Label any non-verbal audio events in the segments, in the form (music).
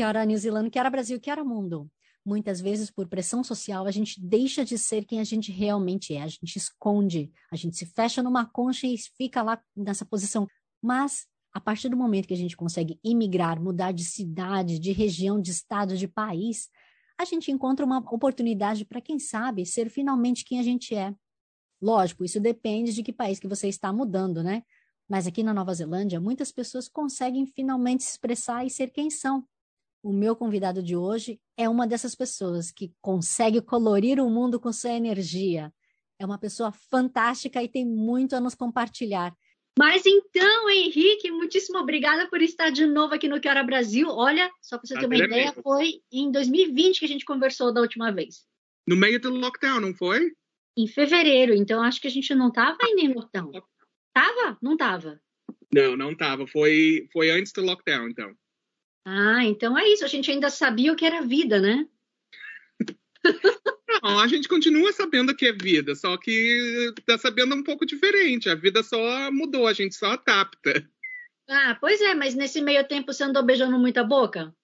Que hora New Zealand, que hora Brasil, que hora mundo. Muitas vezes, por pressão social, a gente deixa de ser quem a gente realmente é. A gente esconde, a gente se fecha numa concha e fica lá nessa posição. Mas, a partir do momento que a gente consegue imigrar, mudar de cidade, de região, de estado, de país, a gente encontra uma oportunidade para, quem sabe, ser finalmente quem a gente é. Lógico, isso depende de que país que você está mudando, né? Mas aqui na Nova Zelândia, muitas pessoas conseguem finalmente se expressar e ser quem são. O meu convidado de hoje é uma dessas pessoas que consegue colorir o mundo com sua energia. É uma pessoa fantástica e tem muito a nos compartilhar. Mas então, Henrique, muitíssimo obrigada por estar de novo aqui no Que Hora Brasil. Olha, só para você ter uma é ideia, mesmo. foi em 2020 que a gente conversou da última vez. No meio do lockdown, não foi? Em fevereiro, então acho que a gente não estava ainda em lockdown. Tava? Não tava. Não, não tava. Foi, foi antes do lockdown, então. Ah, então é isso. A gente ainda sabia o que era vida, né? (laughs) Não, a gente continua sabendo que é vida, só que tá sabendo um pouco diferente. A vida só mudou, a gente só adapta. Ah, pois é, mas nesse meio tempo você andou beijando muita boca?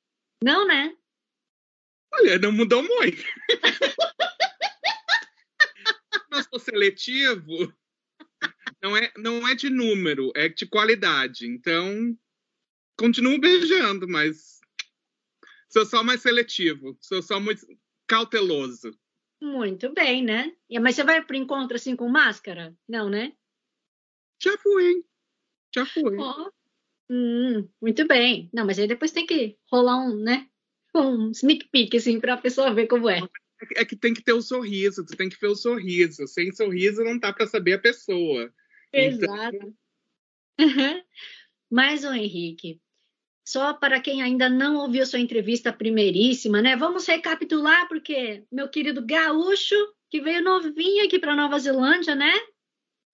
Não, né? Olha, não mudou muito. (laughs) Mas sou seletivo. Não é, não é de número, é de qualidade. Então, continuo beijando, mas sou só mais seletivo. Sou só muito cauteloso. Muito bem, né? Mas você vai pro encontro assim com máscara? Não, né? Já fui. Já fui. Ó. Hum, muito bem. Não, mas aí depois tem que rolar um, né? Um sneak peek, assim, pra pessoa ver como é. É que tem que ter o sorriso, tu tem que ver o sorriso. Sem sorriso não dá pra saber a pessoa. Então- Exato. Uhum. (laughs) Mas, o Henrique, só para quem ainda não ouviu sua entrevista primeiríssima, né? Vamos recapitular, porque meu querido gaúcho, que veio novinho aqui para Nova Zelândia, né?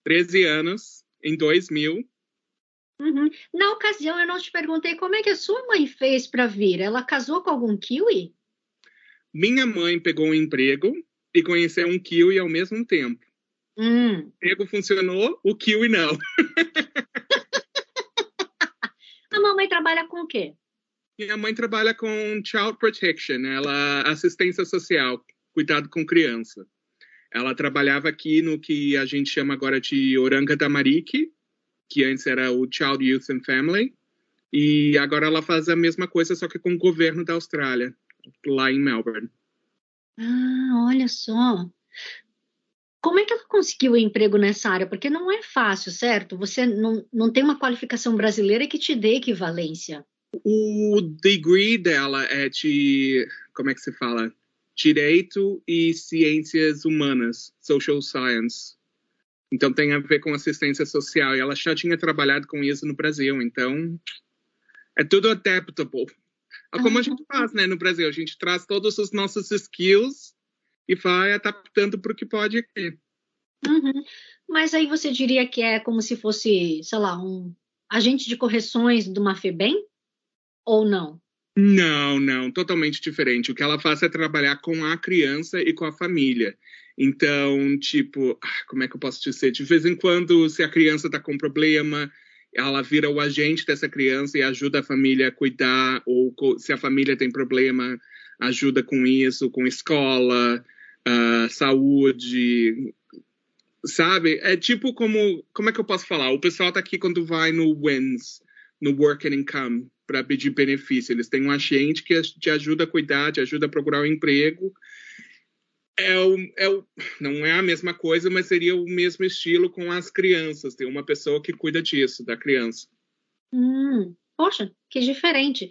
13 anos, em 2000. Uhum. Na ocasião, eu não te perguntei como é que a sua mãe fez para vir. Ela casou com algum kiwi? Minha mãe pegou um emprego e conheceu um kiwi ao mesmo tempo. Hum. O emprego funcionou, o kiwi não. (laughs) A mamãe trabalha com o quê? Minha mãe trabalha com Child Protection, ela assistência social, cuidado com criança. Ela trabalhava aqui no que a gente chama agora de Oranga Tamariki, que antes era o Child Youth and Family, e agora ela faz a mesma coisa, só que com o governo da Austrália, lá em Melbourne. Ah, olha só. Como é que ela conseguiu o emprego nessa área? Porque não é fácil, certo? Você não, não tem uma qualificação brasileira que te dê equivalência. O degree dela é de, como é que se fala? Direito e Ciências Humanas, Social Science. Então tem a ver com assistência social. E ela já tinha trabalhado com isso no Brasil. Então é tudo adaptable. É como a gente faz, né, no Brasil. A gente traz todos os nossos skills e vai adaptando para o que pode aqui. Uhum. Mas aí você diria que é como se fosse, sei lá, um agente de correções de uma FEBEM? Ou não? Não, não, totalmente diferente. O que ela faz é trabalhar com a criança e com a família. Então, tipo, ah, como é que eu posso dizer? De vez em quando, se a criança está com problema, ela vira o agente dessa criança e ajuda a família a cuidar, ou se a família tem problema, ajuda com isso, com escola, ah, saúde, sabe? É tipo como, como é que eu posso falar? O pessoal tá aqui quando vai no WINS, no Work and Income, para pedir benefício. Eles têm um agente que te ajuda a cuidar, te ajuda a procurar um emprego. É o, é o, não é a mesma coisa, mas seria o mesmo estilo com as crianças. Tem uma pessoa que cuida disso, da criança. Hum, poxa, que diferente.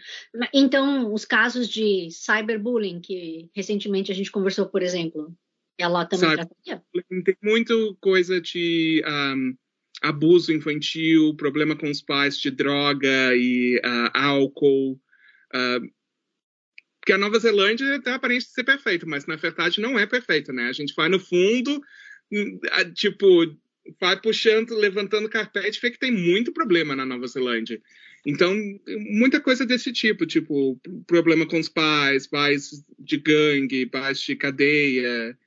Então, os casos de cyberbullying, que recentemente a gente conversou, por exemplo, ela também Cyber- trataria? Tem muito coisa de um, abuso infantil, problema com os pais de droga e uh, álcool. Uh, porque a Nova Zelândia tem a aparência de ser perfeita, mas na verdade não é perfeita, né? A gente vai no fundo, hum, tipo, vai puxando, levantando carpete, vê que tem muito problema na Nova Zelândia. Então, muita coisa desse tipo, tipo, problema com os pais, pais de gangue, pais de cadeia,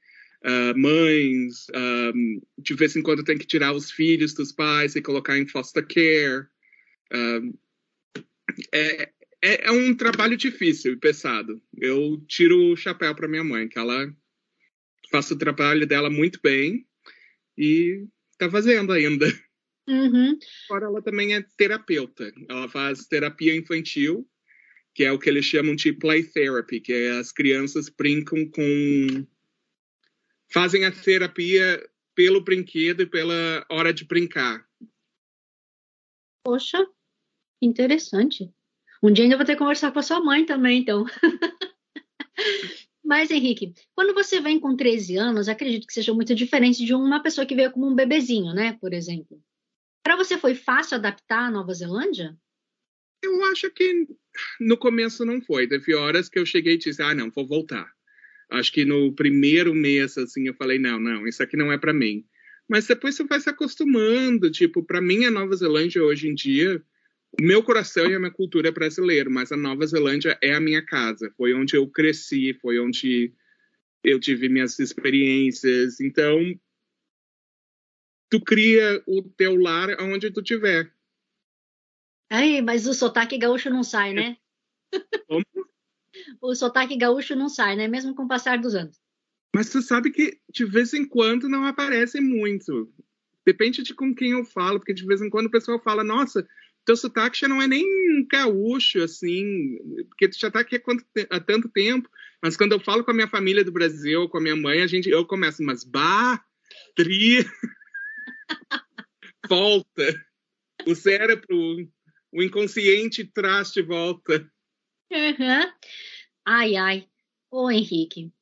uh, mães, um, de vez em quando tem que tirar os filhos dos pais e colocar em foster care. Um, é, é, é, um trabalho difícil e pesado. Eu tiro o chapéu para minha mãe, que ela faz o trabalho dela muito bem e está fazendo ainda. Uhum. Agora ela também é terapeuta. Ela faz terapia infantil, que é o que eles chamam de play therapy, que é as crianças brincam com fazem a terapia pelo brinquedo e pela hora de brincar. Poxa, interessante. Um dia ainda vou ter que conversar com a sua mãe também, então. (laughs) Mas, Henrique, quando você vem com 13 anos, acredito que seja muito diferente de uma pessoa que veio como um bebezinho, né? Por exemplo. Para você foi fácil adaptar a Nova Zelândia? Eu acho que no começo não foi. Teve horas que eu cheguei e disse, ah, não, vou voltar. Acho que no primeiro mês, assim, eu falei, não, não, isso aqui não é para mim. Mas depois você vai se acostumando. Tipo, para mim, a Nova Zelândia hoje em dia, o meu coração e a minha cultura é brasileiro, mas a Nova Zelândia é a minha casa. Foi onde eu cresci, foi onde eu tive minhas experiências. Então, tu cria o teu lar onde tu tiver. Ai, mas o sotaque gaúcho não sai, né? Como? o sotaque gaúcho não sai, né? Mesmo com o passar dos anos. Mas tu sabe que de vez em quando não aparece muito. Depende de com quem eu falo, porque de vez em quando o pessoal fala, nossa, teu sotaque já não é nem gaúcho, assim, porque tu já tá aqui há, há tanto tempo. Mas quando eu falo com a minha família do Brasil, com a minha mãe, a gente, eu começo, mas bah, tri. (laughs) (laughs) volta. O cérebro, o inconsciente traz de volta. Uhum. Ai, ai. Ô, Henrique,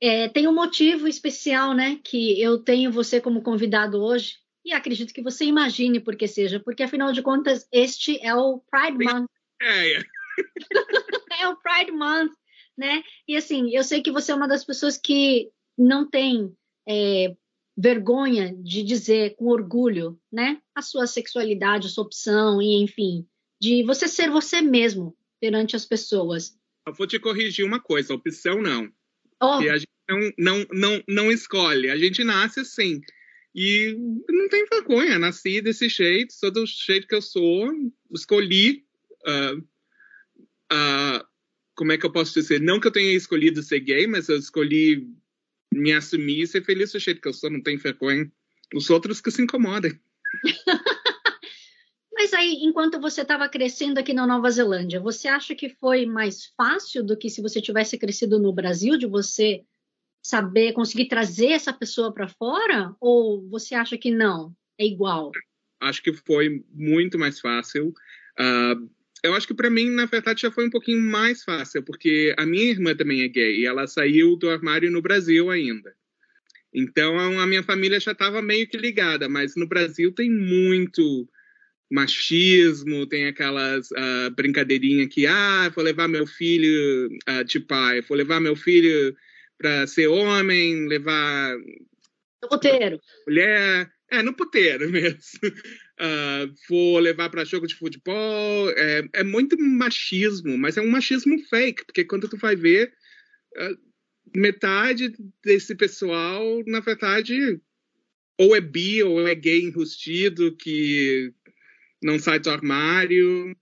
é, tem um motivo especial, né, que eu tenho você como convidado hoje, e acredito que você imagine por que seja, porque afinal de contas, este é o Pride Month. É, é. (laughs) é o Pride Month, né? E assim, eu sei que você é uma das pessoas que não tem é, vergonha de dizer com orgulho, né, a sua sexualidade, a sua opção e enfim, de você ser você mesmo perante as pessoas. Eu vou te corrigir uma coisa, opção não. Oh. Que a gente não, não, não, não escolhe, a gente nasce assim. E não tem vergonha, nasci desse jeito, sou do jeito que eu sou, escolhi. Uh, uh, como é que eu posso dizer? Não que eu tenha escolhido ser gay, mas eu escolhi me assumir e ser feliz do jeito que eu sou, não tem vergonha. Os outros que se incomodem. (laughs) Mas aí, enquanto você estava crescendo aqui na Nova Zelândia, você acha que foi mais fácil do que se você tivesse crescido no Brasil, de você saber, conseguir trazer essa pessoa para fora? Ou você acha que não? É igual? Acho que foi muito mais fácil. Uh, eu acho que para mim, na verdade, já foi um pouquinho mais fácil, porque a minha irmã também é gay e ela saiu do armário no Brasil ainda. Então a minha família já estava meio que ligada, mas no Brasil tem muito machismo, tem aquelas uh, brincadeirinhas que, ah, vou levar meu filho uh, de pai, vou levar meu filho para ser homem, levar. No puteiro. Mulher. É, no puteiro (laughs) mesmo. Uh, vou levar para jogo de futebol. É, é, muito machismo, mas é um machismo fake, porque quando tu vai ver, uh, metade desse pessoal, na verdade, ou é bi ou é gay enrustido, que não sai do armário.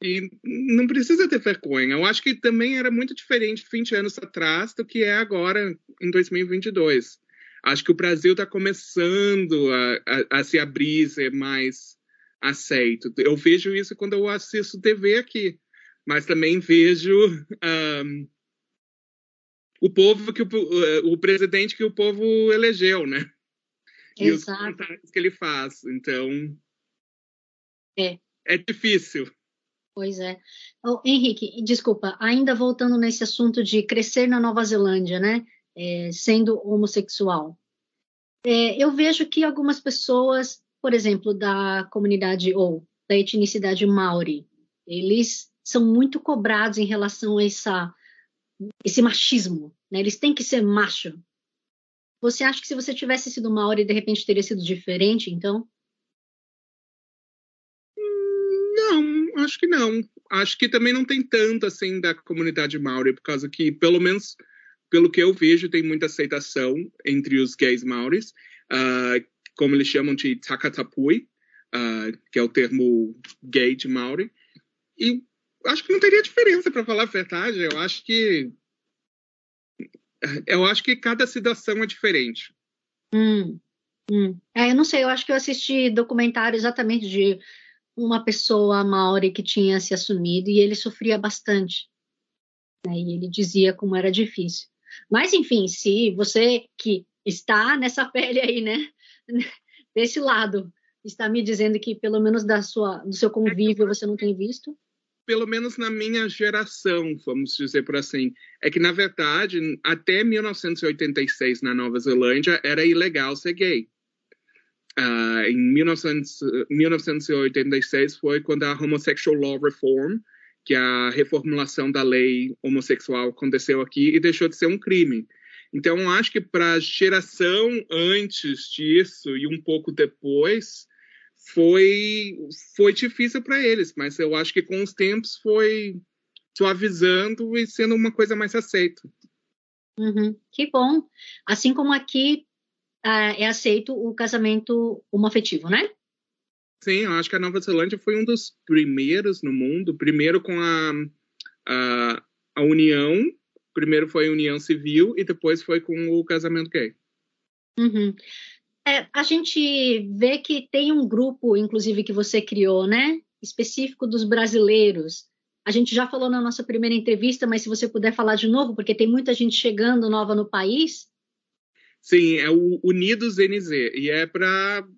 E não precisa ter vergonha. Eu acho que também era muito diferente 20 anos atrás do que é agora, em 2022 acho que o Brasil está começando a, a, a, se abrir, ser mais aceito. Eu vejo isso quando eu assisto TV aqui, mas também vejo um, o povo que o, o, presidente que o povo elegeu, né? E os comentários que ele faz. Então, é, é difícil. Pois é. Oh, Henrique, desculpa, ainda voltando nesse assunto de crescer na Nova Zelândia, né? É, sendo homossexual. É, eu vejo que algumas pessoas por exemplo, da comunidade ou da etnicidade maori, eles são muito cobrados em relação a essa, esse machismo, né? Eles têm que ser macho. Você acha que se você tivesse sido maori, de repente teria sido diferente, então? Não, acho que não. Acho que também não tem tanto assim da comunidade maori, por causa que, pelo menos pelo que eu vejo, tem muita aceitação entre os gays maoris, uh, como eles chamam de takatapui, uh, que é o termo gay de maori. E acho que não teria diferença, para falar a verdade. Eu acho que eu acho que cada situação é diferente. Hum, hum. É, eu não sei, eu acho que eu assisti documentário exatamente de uma pessoa maori que tinha se assumido e ele sofria bastante. Né? E ele dizia como era difícil. Mas, enfim, se você que está nessa (laughs) pele aí, né, desse lado, está me dizendo que pelo menos da sua, do seu convívio você não tem visto? Pelo menos na minha geração, vamos dizer por assim, é que na verdade até 1986 na Nova Zelândia era ilegal ser gay. Uh, em 1900, 1986 foi quando a Homosexual Law Reform que a reformulação da lei homossexual aconteceu aqui e deixou de ser um crime. Então, acho que para a geração antes disso e um pouco depois, foi, foi difícil para eles, mas eu acho que com os tempos foi suavizando e sendo uma coisa mais aceita. Uhum, que bom. Assim como aqui uh, é aceito o casamento homoafetivo, né? Sim, eu acho que a Nova Zelândia foi um dos primeiros no mundo, primeiro com a, a, a união, primeiro foi a união civil e depois foi com o casamento gay. Uhum. É, a gente vê que tem um grupo, inclusive, que você criou, né? Específico dos brasileiros. A gente já falou na nossa primeira entrevista, mas se você puder falar de novo, porque tem muita gente chegando nova no país. Sim, é o Unidos NZ, e é para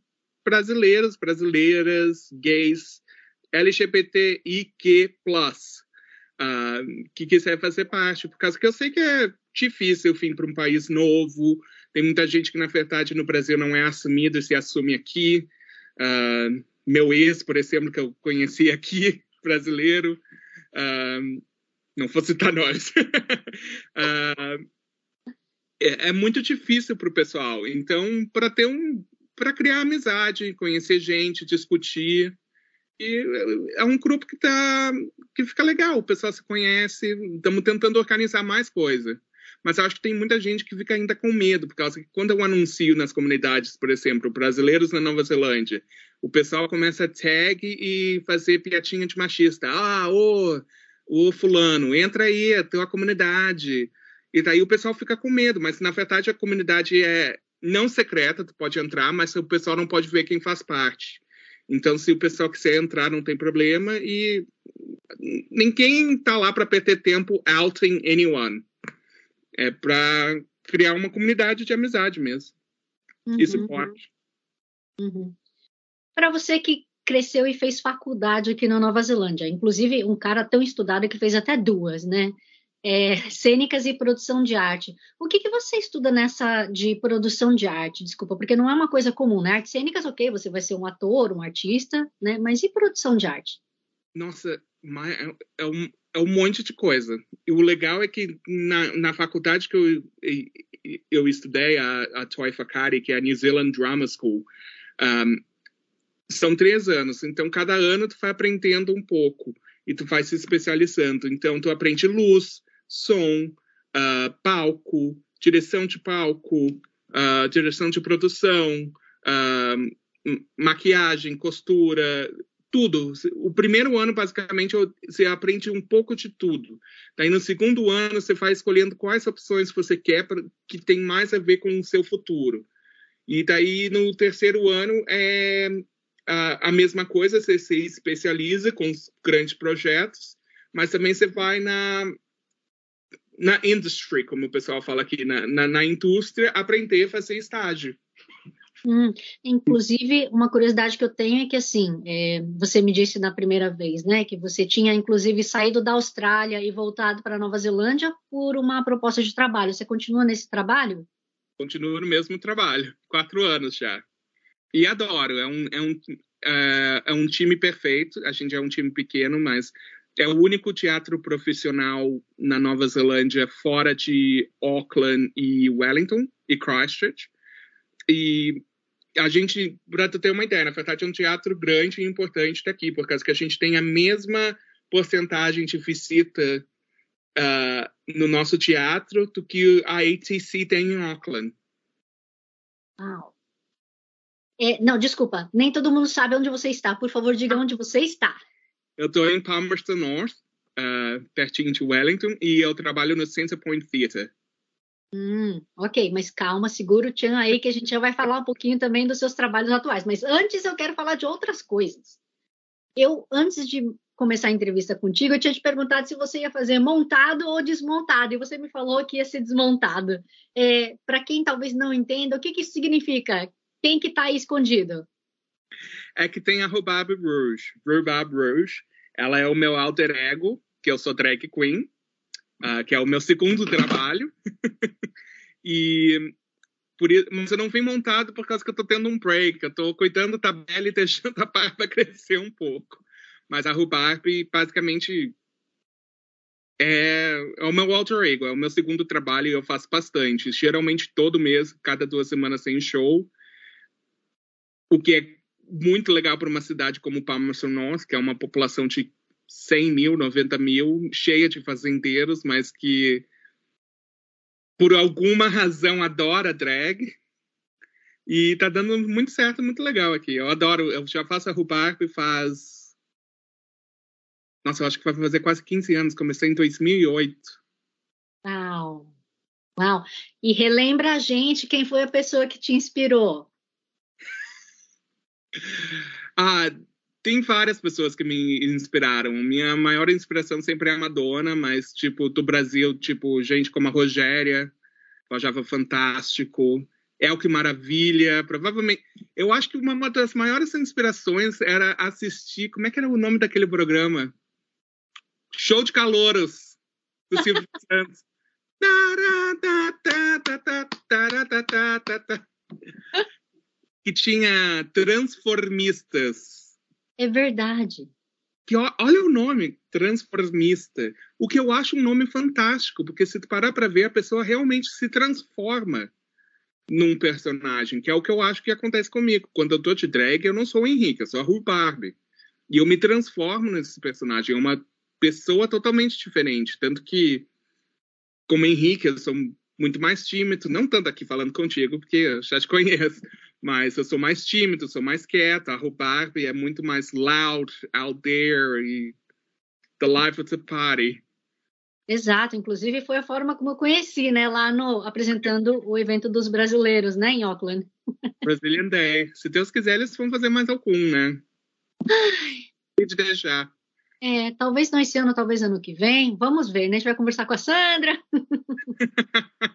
brasileiros, brasileiras, gays, LGBTIQ+, uh, que quiser fazer parte, por causa que eu sei que é difícil, enfim, para um país novo, tem muita gente que, na verdade, no Brasil não é assumido se assume aqui. Uh, meu ex, por exemplo, que eu conheci aqui, (laughs) brasileiro, uh, não vou citar nós. uh, (laughs) é, é, muito difícil para o pessoal. Então, para ter um, para criar amizade, conhecer gente, discutir. E é um grupo que tá que fica legal, o pessoal se conhece, estamos tentando organizar mais coisa. Mas acho que tem muita gente que fica ainda com medo, por causa que quando eu anuncio nas comunidades, por exemplo, brasileiros na Nova Zelândia, o pessoal começa a tag e fazer piadinha de machista. Ah, ô, ô fulano, entra aí, a tua comunidade. E daí o pessoal fica com medo, mas na verdade a comunidade é não secreta, tu pode entrar, mas o pessoal não pode ver quem faz parte. Então, se o pessoal quiser entrar, não tem problema. E ninguém está lá para perder tempo outing anyone. É para criar uma comunidade de amizade mesmo. Uhum. Isso pode. Uhum. Para você que cresceu e fez faculdade aqui na Nova Zelândia, inclusive um cara tão estudado que fez até duas, né? É, cênicas e produção de arte. O que, que você estuda nessa de produção de arte? Desculpa, porque não é uma coisa comum, né? Artes cênicas, ok, você vai ser um ator, um artista, né? Mas e produção de arte? Nossa, é, é um, é um monte de coisa. E o legal é que na, na faculdade que eu, eu estudei, a, a Toi Fakari, que é a New Zealand Drama School, um, são três anos. Então, cada ano tu vai aprendendo um pouco e tu vai se especializando. Então, tu aprende luz, som, uh, palco, direção de palco, uh, direção de produção, uh, maquiagem, costura, tudo. O primeiro ano, basicamente, você aprende um pouco de tudo. Daí, no segundo ano, você vai escolhendo quais opções você quer pra, que tem mais a ver com o seu futuro. E daí, no terceiro ano, é a, a mesma coisa, você se especializa com os grandes projetos, mas também você vai na, na industry, como o pessoal fala aqui, na, na, na indústria, aprender a fazer estágio. Hum, inclusive, uma curiosidade que eu tenho é que, assim, é, você me disse na primeira vez, né, que você tinha, inclusive, saído da Austrália e voltado para Nova Zelândia por uma proposta de trabalho. Você continua nesse trabalho? Continuo no mesmo trabalho, quatro anos já. E adoro. É um, é, um, uh, é um time perfeito. A gente é um time pequeno, mas é o único teatro profissional na Nova Zelândia fora de Auckland e Wellington e Christchurch. E a gente, para tu ter uma ideia, na verdade é um teatro grande e importante daqui, por causa que a gente tem a mesma porcentagem de visita uh, no nosso teatro do que a ATC tem em Auckland. Uau. É, não, desculpa, nem todo mundo sabe onde você está. Por favor, diga onde você está. Eu estou em Palmerston North, uh, pertinho de Wellington, e eu trabalho no Center Point Theatre. Hum, ok, mas calma, segura o Tchan aí que a gente já vai falar um pouquinho também dos seus trabalhos atuais. Mas antes eu quero falar de outras coisas. Eu, antes de começar a entrevista contigo, eu tinha te perguntado se você ia fazer montado ou desmontado, e você me falou que ia ser desmontado. É, Para quem talvez não entenda, o que, que isso significa? Quem que está aí escondido? É que tem a Rhubarb Rouge. Rhubarb Rouge, ela é o meu alter ego, que eu sou drag queen, uh, que é o meu segundo trabalho. (laughs) e por mas eu não vim montado por causa que eu tô tendo um break, eu tô cuidando da tabela e deixando a barba (laughs) crescer um pouco. Mas a Rhubarb, basicamente, é, é, o meu alter ego, é o meu segundo trabalho e eu faço bastante. Geralmente todo mês, cada duas semanas tem show. O que é muito legal para uma cidade como Palmerston North, que é uma população de 100 mil, 90 mil, cheia de fazendeiros, mas que por alguma razão adora drag. E tá dando muito certo, muito legal aqui. Eu adoro, eu já faço a Rubarco e faz. Nossa, eu acho que vai fazer quase 15 anos, comecei em 2008. Uau! Uau! E relembra a gente quem foi a pessoa que te inspirou. Ah, tem várias pessoas que me inspiraram. Minha maior inspiração sempre é a Madonna, mas, tipo, do Brasil, tipo, gente como a Rogéria, eu achava fantástico. É o que maravilha. Provavelmente. Eu acho que uma das maiores inspirações era assistir. Como é que era o nome daquele programa? Show de Calouros, do Silvio Santos. Que tinha transformistas. É verdade. Que, olha o nome, transformista. O que eu acho um nome fantástico, porque se tu parar para ver, a pessoa realmente se transforma num personagem, que é o que eu acho que acontece comigo. Quando eu tô de drag, eu não sou o Henrique, eu sou a Rhubarb. E eu me transformo nesse personagem. É uma pessoa totalmente diferente. Tanto que, como Henrique, eu sou muito mais tímido, não tanto aqui falando contigo, porque eu já te conheço, mas eu sou mais tímido, sou mais quieto. A Rhubarb é muito mais loud, out there e the life of the party. Exato, inclusive foi a forma como eu conheci, né, lá no apresentando o evento dos brasileiros, né, em Auckland. (laughs) Brazilian Day. Se Deus quiser, eles vão fazer mais algum, né? Ai. De deixar. É, talvez não esse ano, talvez ano que vem. Vamos ver, né? A gente vai conversar com a Sandra. (laughs)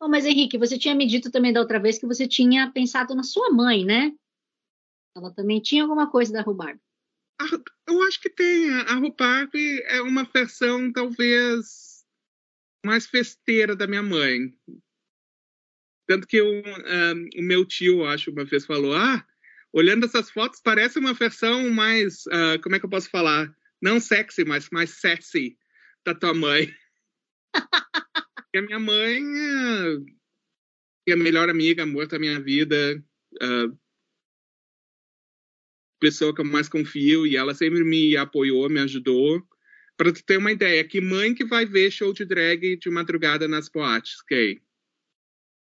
Oh, mas Henrique, você tinha me dito também da outra vez que você tinha pensado na sua mãe, né? Ela também tinha alguma coisa da Rhubarb. Eu acho que tem. A Rhubarb é uma versão talvez mais festeira da minha mãe. Tanto que um, o meu tio, acho, uma vez falou: Ah, olhando essas fotos, parece uma versão mais. Uh, como é que eu posso falar? Não sexy, mas mais sexy da tua mãe. E a minha mãe é a melhor amiga, amor da minha vida, a pessoa que eu mais confio, e ela sempre me apoiou, me ajudou. Para tu ter uma ideia, que mãe que vai ver show de drag de madrugada nas boates, Kay?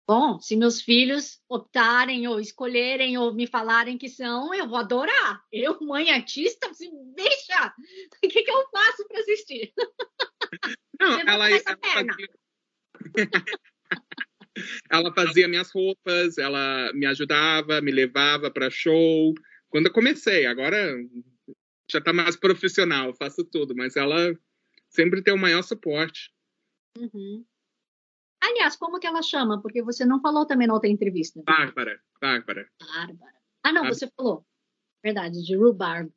Bom, se meus filhos optarem ou escolherem ou me falarem que são, eu vou adorar. Eu, mãe artista, se deixa. (laughs) O que, que eu faço para assistir? Não, ela, ela, fazia, (laughs) ela fazia minhas roupas, ela me ajudava, me levava para show. Quando eu comecei, agora já está mais profissional, faço tudo, mas ela sempre tem o maior suporte. Uhum. Aliás, como que ela chama? Porque você não falou também na outra entrevista. Bárbara, Bárbara. Bárbara. Ah, não, você falou. Verdade, de rhubarb.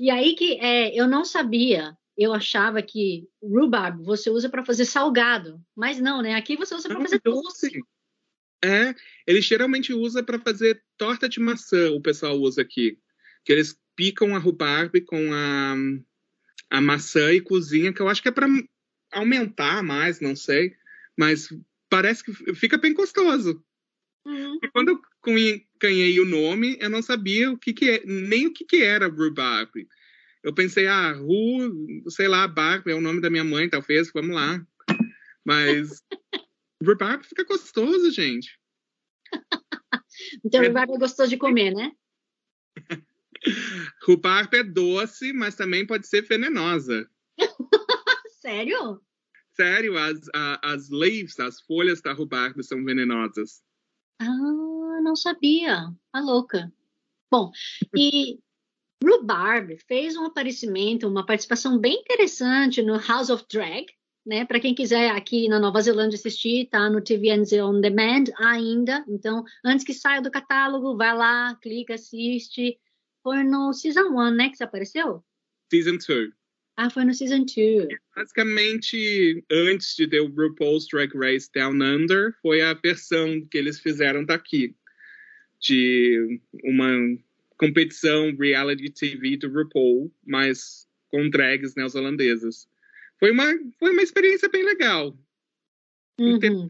E aí que é, eu não sabia eu achava que rhubarb você usa para fazer salgado, mas não, né? Aqui você usa para fazer doce. É, ele geralmente usa para fazer torta de maçã, o pessoal usa aqui. Que eles picam a rhubarb com a, a maçã e cozinha, que eu acho que é para aumentar mais, não sei. Mas parece que fica bem gostoso. Uhum. E quando eu ganhei o nome, eu não sabia o que, que é, nem o que, que era rhubarb. Eu pensei, ah, Ru, sei lá, Barb é o nome da minha mãe, talvez, vamos lá. Mas (laughs) rhubarb fica gostoso, gente. (laughs) então, é... rhubarb é gostoso de comer, né? (laughs) rhubarb é doce, mas também pode ser venenosa. Sério? Sério, as, a, as leaves, as folhas da rhubarb são venenosas. Ah, não sabia. A louca. Bom, e Rhubarb fez um aparecimento, uma participação bem interessante no House of Drag, né? Para quem quiser aqui na Nova Zelândia assistir, tá no TVNZ On Demand ainda. Então, antes que saia do catálogo, vai lá, clica, assiste. Foi no Season 1, né, que você apareceu? Season 2. Ah, foi no Season 2. Basicamente, antes de ter o RuPaul's Drag Race Down Under, foi a versão que eles fizeram daqui. De uma competição reality TV do RuPaul, mas com drags neozelandesas. Foi uma, foi uma experiência bem legal. Uhum.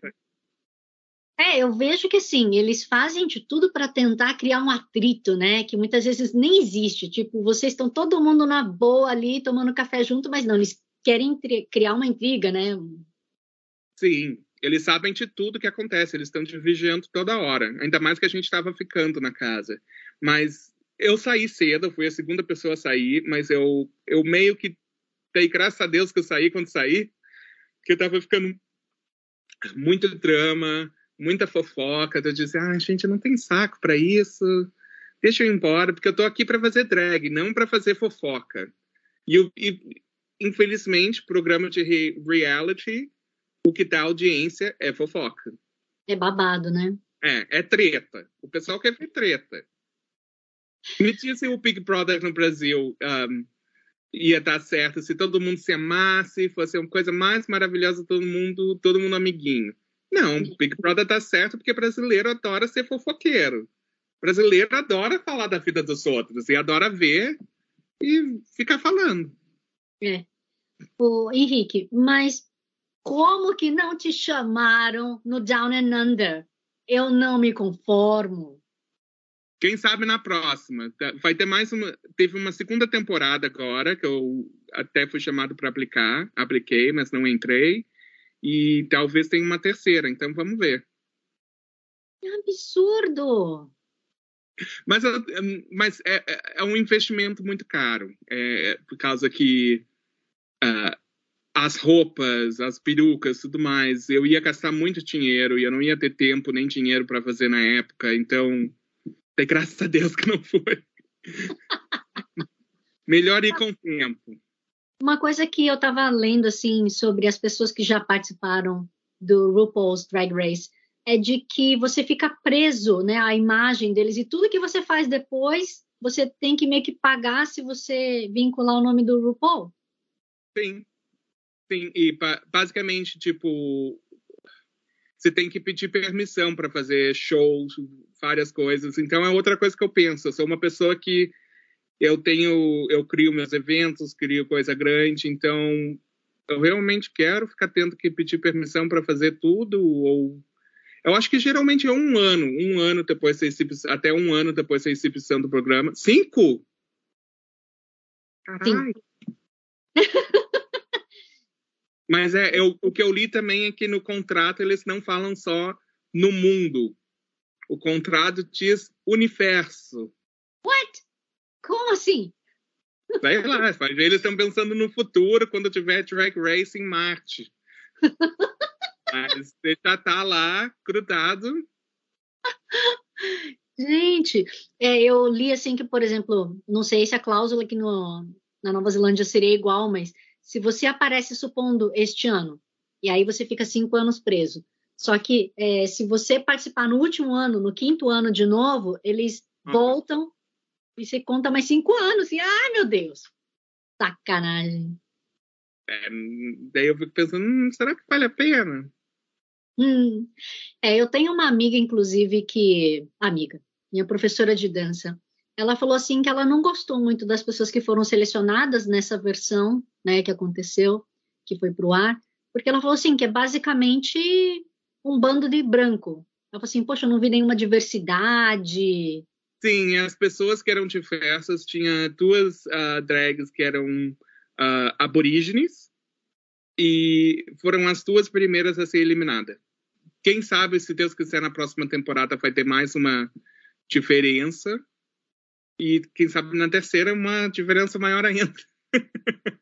É, eu vejo que assim, eles fazem de tudo para tentar criar um atrito, né? Que muitas vezes nem existe. Tipo, vocês estão todo mundo na boa ali, tomando café junto, mas não, eles querem criar uma intriga, né? Sim, eles sabem de tudo que acontece, eles estão te vigiando toda hora. Ainda mais que a gente estava ficando na casa. Mas eu saí cedo, fui a segunda pessoa a sair, mas eu, eu meio que dei graças a Deus que eu saí quando saí, porque eu tava ficando muito drama, muita fofoca. Eu disse, ah, gente, não tem saco para isso. Deixa eu ir embora, porque eu tô aqui para fazer drag, não para fazer fofoca. E, e infelizmente, programa de re reality, o que dá audiência é fofoca. É babado, né? É, é treta. O pessoal quer ver treta. Me disse o Big Brother no Brasil um, ia dar certo se todo mundo se amasse, fosse uma coisa mais maravilhosa, todo mundo, todo mundo amiguinho. Não, Big Brother dá certo porque brasileiro adora ser fofoqueiro. Brasileiro adora falar da vida dos outros e adora ver e ficar falando. É. O Henrique, mas como que não te chamaram no Down and Under? Eu não me conformo. Quem sabe na próxima. Tá, vai ter mais uma. Teve uma segunda temporada agora, que eu até fui chamado para aplicar. Apliquei, mas não entrei. E talvez tenha uma terceira, então vamos ver. Que absurdo! Mas, mas é, é, é um investimento muito caro. É, por causa que uh, as roupas, as perucas, tudo mais, eu ia gastar muito dinheiro e eu não ia ter tempo nem dinheiro para fazer na época. Então Dê graças a Deus que não foi. (laughs) Melhor ir com o tempo. Uma coisa que eu estava lendo assim sobre as pessoas que já participaram do RuPaul's Drag Race é de que você fica preso, né, à imagem deles e tudo que você faz depois você tem que meio que pagar se você vincular o nome do RuPaul. Sim, sim. E basicamente tipo você tem que pedir permissão para fazer shows, várias coisas. Então é outra coisa que eu penso. Eu sou uma pessoa que eu tenho, eu crio meus eventos, crio coisa grande, então eu realmente quero ficar tendo que pedir permissão para fazer tudo ou eu acho que geralmente é um ano, um ano depois da exibição, até um ano depois da exibição do programa. Cinco? Caralho. (laughs) Mas é, eu, o que eu li também é que no contrato eles não falam só no mundo. O contrato diz universo. What? Como assim? Sei lá, (laughs) eles estão pensando no futuro, quando tiver Drag Race em Marte. (laughs) Mas você já tá lá, grudado. Gente, é, eu li assim que, por exemplo, não sei se a cláusula aqui no, na Nova Zelândia seria igual, mas se você aparece, supondo, este ano, e aí você fica cinco anos preso. Só que é, se você participar no último ano, no quinto ano de novo, eles uhum. voltam e você conta mais cinco anos. E, ai, meu Deus, sacanagem. É, daí eu fico pensando, hum, será que vale a pena? Hum. É, eu tenho uma amiga, inclusive, que. Amiga, minha professora de dança. Ela falou assim que ela não gostou muito das pessoas que foram selecionadas nessa versão, né, que aconteceu, que foi para o ar, porque ela falou assim que é basicamente um bando de branco. Ela falou assim, poxa, eu não vi nenhuma diversidade. Sim, as pessoas que eram diversas, tinha duas uh, drags que eram uh, aborígenes e foram as duas primeiras a ser eliminadas. Quem sabe, se Deus quiser, na próxima temporada vai ter mais uma diferença. E quem sabe na terceira uma diferença maior ainda. (laughs)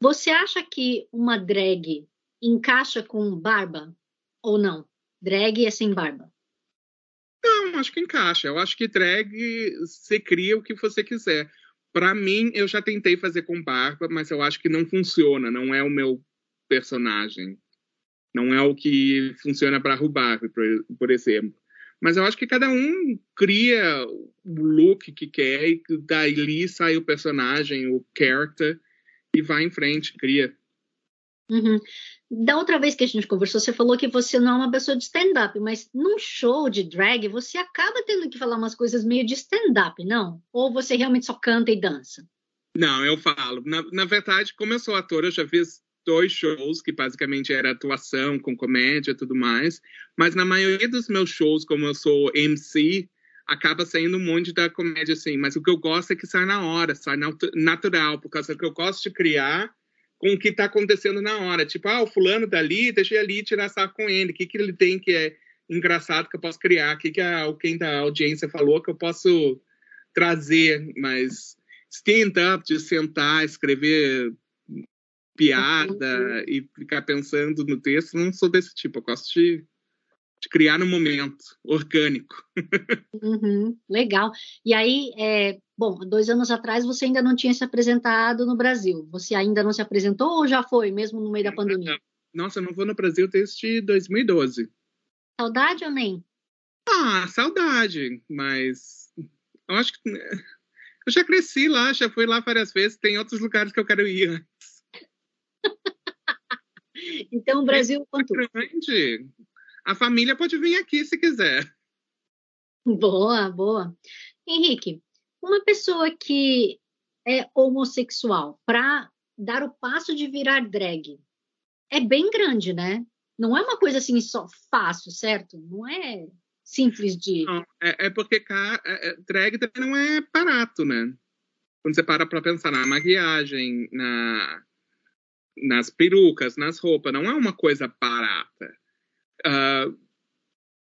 Você acha que uma drag encaixa com barba ou não? Drag é sem barba? Não, acho que encaixa. Eu acho que drag você cria o que você quiser. Para mim, eu já tentei fazer com barba, mas eu acho que não funciona. Não é o meu personagem. Não é o que funciona para roubar, por, exemplo. Mas eu acho que cada um cria o look que quer e daí sai o personagem, o character e vai em frente, cria. Uhum. Da outra vez que a gente conversou, você falou que você não é uma pessoa de stand-up, mas num show de drag você acaba tendo que falar umas coisas meio de stand-up, não? Ou você realmente só canta e dança? Não, eu falo. Na, na verdade, como eu sou ator, eu já fiz dois shows que basicamente era atuação com comédia e tudo mais. Mas na maioria dos meus shows, como eu sou MC, acaba saindo um monte da comédia assim. Mas o que eu gosto é que sai na hora, sai natural, por causa que eu gosto de criar com o que está acontecendo na hora. Tipo, ah, o fulano dali, deixa ele ali tirar saco com ele. O que, que ele tem que é engraçado que eu posso criar? O que, que a, quem da audiência falou que eu posso trazer? Mas stand-up, de sentar, escrever piada e ficar pensando no texto, não sou desse tipo. Eu gosto de, de criar no momento, orgânico. Uhum, legal. E aí, é, bom, dois anos atrás você ainda não tinha se apresentado no Brasil. Você ainda não se apresentou ou já foi, mesmo no meio da pandemia? Nossa, eu não vou no Brasil desde 2012. Saudade ou nem? Ah, saudade, mas eu acho que eu já cresci lá, já fui lá várias vezes, tem outros lugares que eu quero ir (laughs) então, o Brasil quanto? Grande. A família pode vir aqui se quiser. Boa, boa. Henrique, uma pessoa que é homossexual, para dar o passo de virar drag, é bem grande, né? Não é uma coisa assim só fácil, certo? Não é simples de. Não, é, é, porque é, é, drag também não é barato, né? Quando você para para pensar na maquiagem, na, nas perucas, nas roupas, não é uma coisa barata. Uh,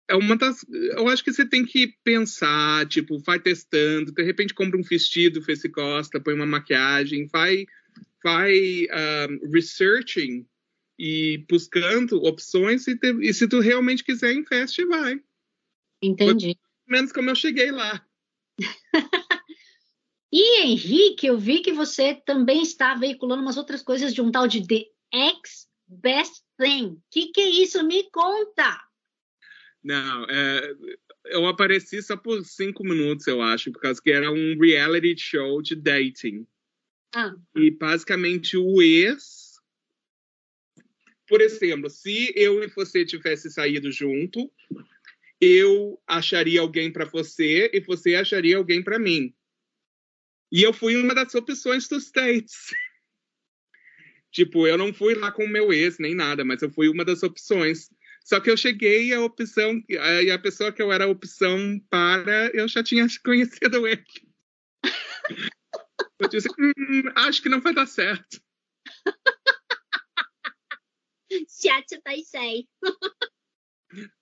é uma das. Eu acho que você tem que pensar, tipo, vai testando, de repente compra um vestido, face costa, põe uma maquiagem, vai, vai uh, researching e buscando opções e, te, e, se tu realmente quiser, investe vai. Entendi. menos como eu cheguei lá. (laughs) E Henrique, eu vi que você também está veiculando umas outras coisas de um tal de The X Best Thing. O que, que é isso? Me conta! Não, é, eu apareci só por cinco minutos, eu acho, por causa que era um reality show de dating. Ah. E basicamente o ex. Por exemplo, se eu e você tivesse saído junto, eu acharia alguém para você e você acharia alguém para mim. E eu fui uma das opções dos dates. (laughs) tipo, eu não fui lá com o meu ex nem nada, mas eu fui uma das opções. Só que eu cheguei a opção, e a pessoa que eu era a opção para, eu já tinha (laughs) conhecido ele. eu disse, hum, acho que não vai dar certo. (laughs) Já vai sei.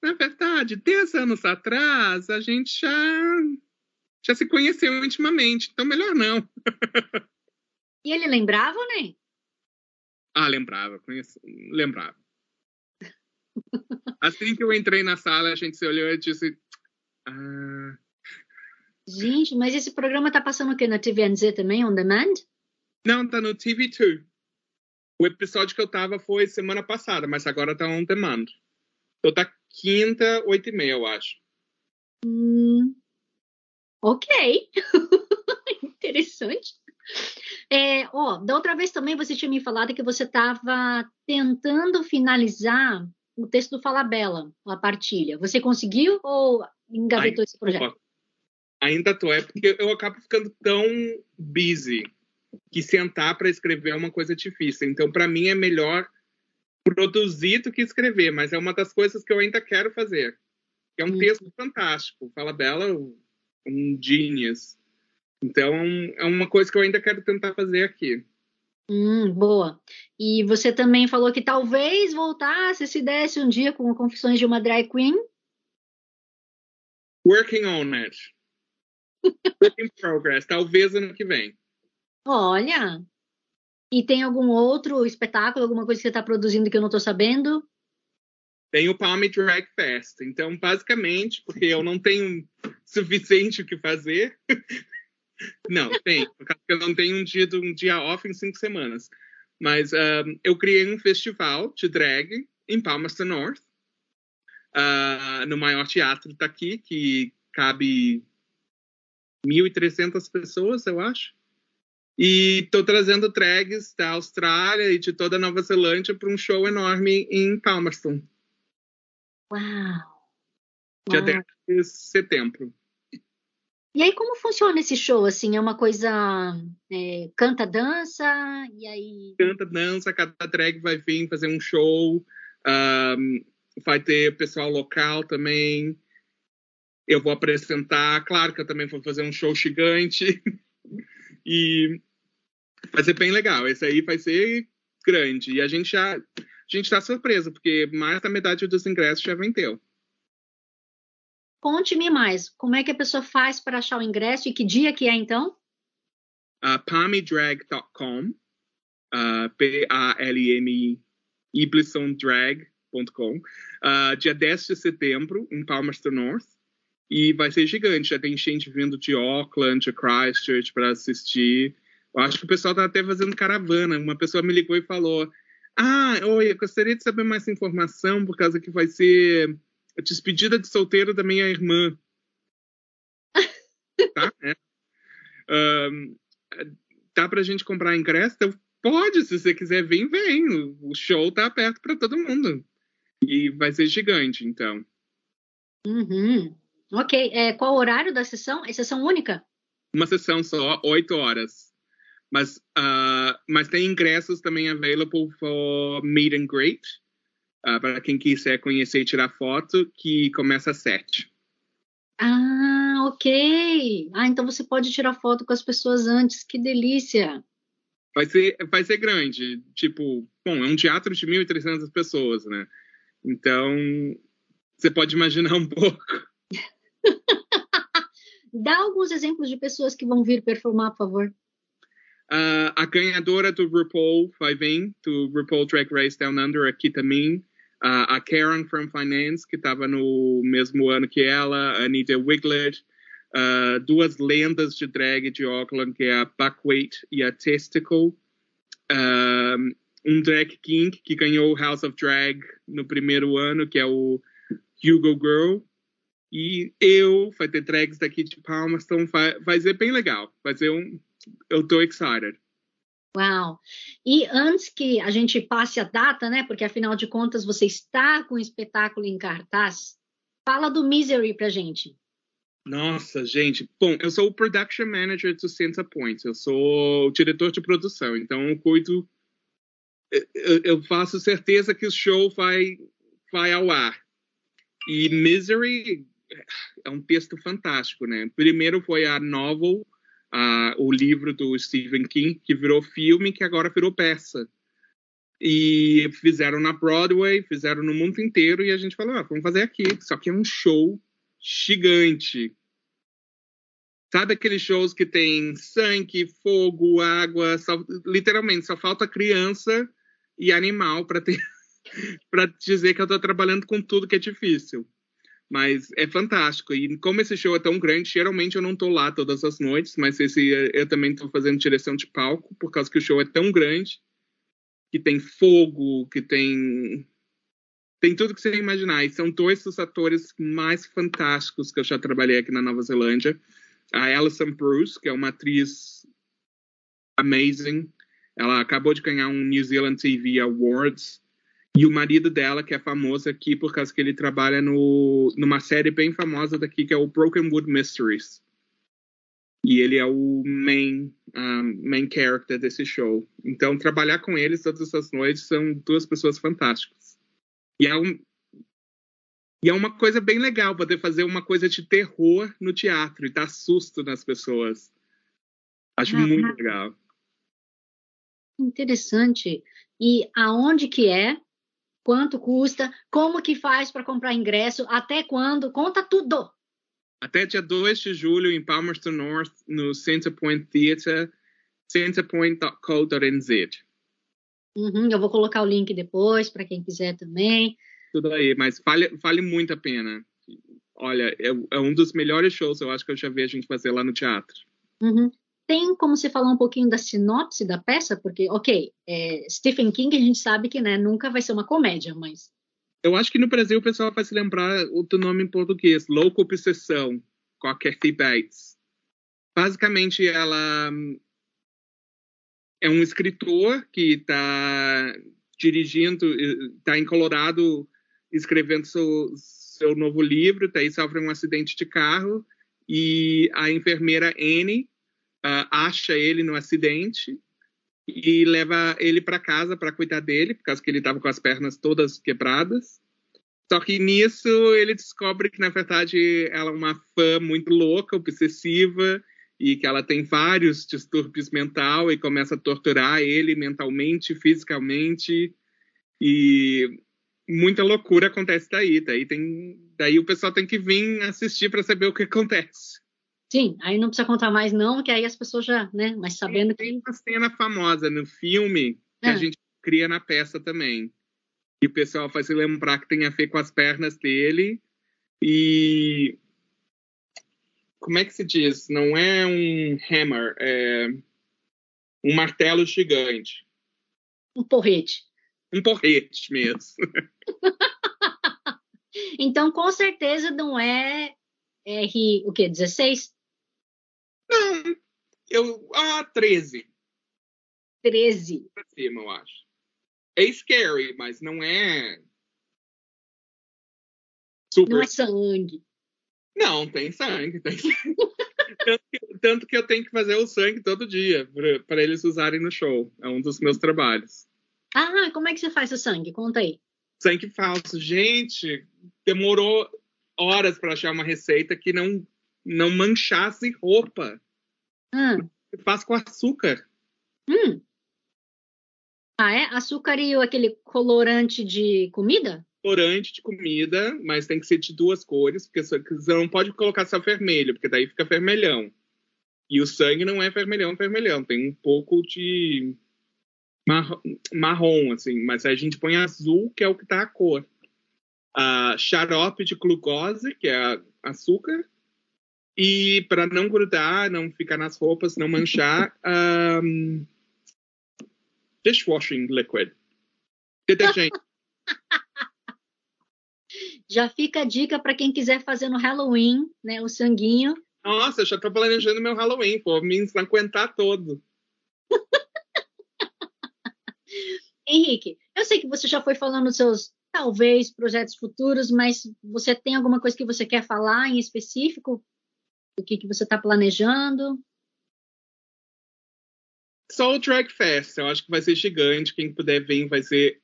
Na verdade, 10 anos atrás, a gente já já se conheceu intimamente, então melhor não. e ele lembrava ou nem? Ah, lembrava, conheci, lembrava. (laughs) assim que eu entrei na sala, a gente se olhou e disse. Ah... Gente, mas esse programa tá passando o quê? Na TVNZ também, on demand? Não, tá no TV2. O episódio que eu tava foi semana passada, mas agora tá on demand. Então tá quinta, oito e meia, eu acho. Hum, Ok. (laughs) Interessante. É, da outra vez também você tinha me falado que você estava tentando finalizar o texto do Fala Bela, a partilha. Você conseguiu ou engavetou Ainda esse projeto? Ainda tô, é porque eu acabo ficando tão busy que sentar para escrever é uma coisa difícil. Então, para mim, é melhor produzir do que escrever, mas é uma das coisas que eu ainda quero fazer. É um Hum. texto fantástico. Fala Bela, um genius. Então, é uma coisa que eu ainda quero tentar fazer aqui. Hum, boa. E você também falou que talvez voltasse se desse um dia com Confissões de uma Drag Queen. Working on it. (laughs) Work in progress. Talvez ano que vem. Olha. E tem algum outro espetáculo, alguma coisa que você está produzindo que eu não estou sabendo? Tem o Palm Drag Fest. Então, basicamente, porque eu não tenho suficiente o que fazer. (laughs) não, tem. Eu não tenho um dia, um dia off em cinco semanas. Mas um, eu criei um festival de drag em Palmerston North, uh, no maior teatro daqui, que cabe 1.300 pessoas, eu acho. E estou trazendo drags da Austrália e de toda a Nova Zelândia para um show enorme em Palmerston. Uau! Dia Uau. 10 de setembro. E aí, como funciona esse show? Assim, é uma coisa. é, canta, dança, e aí. Canta, dança, cada drag vai vir fazer um show. Um, vai ter pessoal local também. Eu vou apresentar. Claro que eu também vou fazer um show gigante. (laughs) e vai ser bem legal. Esse aí vai ser grande. E a gente já. A gente está surpreso, porque mais da metade dos ingressos já vendeu. Conte-me mais, como é que a pessoa faz para achar o ingresso e que dia que é então? uh, palmidrag.com, uh, P-A-L-M-I, iblisondrag.com, uh, dia 10 de setembro, em Palmerston North, e vai ser gigante, já tem gente vindo de Auckland, de Christchurch para assistir. Eu acho que o pessoal tá até fazendo caravana. Uma pessoa me ligou e falou: Ah, oi, eu gostaria de saber mais informação, por causa que vai ser a despedida de solteiro da minha irmã. (laughs) tá? É. Um, dá pra gente comprar ingresso? Então, pode, se você quiser vir, vem. O show tá aberto para todo mundo. E vai ser gigante, então. Uhum. Ok. É, qual o horário da sessão? É sessão única? Uma sessão só, oito horas. Mas, uh, mas tem ingressos também available for meet and greet. Uh, para quem quiser conhecer e tirar foto, que começa às sete. Ah, ok. Ah, então você pode tirar foto com as pessoas antes. Que delícia. Vai ser, vai ser grande. Tipo, bom, é um teatro de 1.300 pessoas, né? Então, você pode imaginar um (laughs) pouco. (laughs) Dá alguns exemplos de pessoas que vão vir performar, por favor. Uh, a ganhadora do RuPaul vai vir, do RuPaul Drag Race Down Under, aqui também. Uh, a Karen from Finance, que estava no mesmo ano que ela, a Anita Wiglet, uh, duas lendas de drag de Auckland, que é a Buckwheat e a Testicle. Um, um drag king que ganhou o House of Drag no primeiro ano, que é o Hugo Girl. E eu, vai ter drags daqui de Palmerston, vai, vai ser bem legal. Vai ser um. Eu tô excited. Uau! E antes que a gente passe a data, né? Porque afinal de contas você está com o espetáculo em cartaz. Fala do Misery pra gente. Nossa, gente. Bom, eu sou o production manager do Center Point. Eu sou o diretor de produção. Então eu cuido. Eu, faço certeza que o show vai, vai ao ar. E Misery é um texto fantástico, né? Primeiro foi a novel O livro do Stephen King, que virou filme, que agora virou peça. E fizeram na Broadway, fizeram no mundo inteiro, e a gente falou, ah, vamos fazer aqui. Só que é um show gigante. Sabe aqueles shows que tem sangue, fogo, água, só, literalmente, só falta criança e animal para ter (laughs) para dizer que eu estou trabalhando com tudo que é difícil. Mas é fantástico. E como esse show é tão grande, geralmente eu não tô lá todas as noites, mas esse eu também tô fazendo direção de palco, por causa que o show é tão grande, que tem fogo, que tem tem tudo que você imaginar. E são dois dos atores mais fantásticos que eu já trabalhei aqui na Nova Zelândia. A Alison Bruce, que é uma atriz amazing. Ela acabou de ganhar um New Zealand TV Awards. E o marido dela, que é famoso aqui por causa que ele trabalha no, numa série bem famosa daqui, que é o Brokenwood Mysteries. E ele é o main, um, main character desse show. Então, trabalhar com eles todas essas noites são duas pessoas fantásticas. E é, um, e é uma coisa bem legal poder fazer uma coisa de terror no teatro e dar susto nas pessoas. Acho uhum. muito legal. Interessante. E aonde que é? Quanto custa? Como que faz para comprar ingresso? Até quando? Conta tudo! Até dia 2 de julho em Palmerston North, no Centerpoint Theatre, centerpoint.co.nz. Uhum, eu vou colocar o link depois para quem quiser também. Tudo aí, mas vale, vale muito a pena. Olha, é, é, um dos melhores shows eu acho que eu já vi a gente fazer lá no teatro. Uhum. Tem como você falar um pouquinho da sinopse da peça? Porque, ok, é, Stephen King a gente sabe que né, nunca vai ser uma comédia, mas eu acho que no Brasil o pessoal vai se lembrar do nome em português, Louco Obsessão, com a Kathy Bates. Basicamente, ela é um escritor que está dirigindo, está em Colorado escrevendo seu, seu novo livro, daí sofre um acidente de carro e a enfermeira Anne uh, acha ele no acidente e leva ele para casa para cuidar dele, por causa que ele estava com as pernas todas quebradas. Só que nisso ele descobre que, na verdade, ela é uma fã muito louca, obsessiva, e que ela tem vários distúrbios mental e começa a torturar ele mentalmente, fisicamente. E muita loucura acontece daí. Daí, tem, daí o pessoal tem que vir assistir para saber o que acontece. Sim, aí não precisa contar mais não, que aí as pessoas já, né, mas sabendo tem, que... Tem uma cena famosa no filme que a ah. gente cria na peça também. E o pessoal faz se lembrar que tem a ver com as pernas dele. E... Como é que se diz? Não é um hammer, é um martelo gigante. Um porrete. Um porrete mesmo. (laughs) então, com certeza não é R, o quê? 16? Não, eu. Ah, 13. 13. Pra cima, eu acho. É scary, mas não é. Super. Não é sangue. Não, tem sangue. Tem sangue. tanto, que, tanto, que, eu tenho que fazer o sangue todo dia para eles usarem no show. É um dos meus trabalhos. Ah, como é que você faz o sangue? Conta aí. Sangue falso. Gente, demorou horas para achar uma receita que não não manchasse roupa. Hum. Faz com açúcar. Hum. Ah, é? Açúcar e aquele colorante de comida? Colorante de comida, mas tem que ser de duas cores, porque você não pode colocar só vermelho, porque daí fica vermelhão. E o sangue não é vermelhão, vermelhão. Tem um pouco de marrom, assim, mas a gente põe azul, que é o que tá a cor. Uh, xarope de glucose, que é açúcar, e para não grudar, não ficar nas roupas, não manchar, (laughs) um, dishwashing liquid. Detergente. (laughs) Já fica a dica para quem quiser fazer no Halloween, né? O sanguinho. Nossa, eu já estou planejando meu Halloween, vou me ensanguentar todo. (laughs) Henrique, eu sei que você já foi falando dos seus, talvez, projetos futuros, mas você tem alguma coisa que você quer falar em específico? O que, que você está planejando? Só o Drag Fest, eu acho que vai ser gigante. Quem puder vir vai ser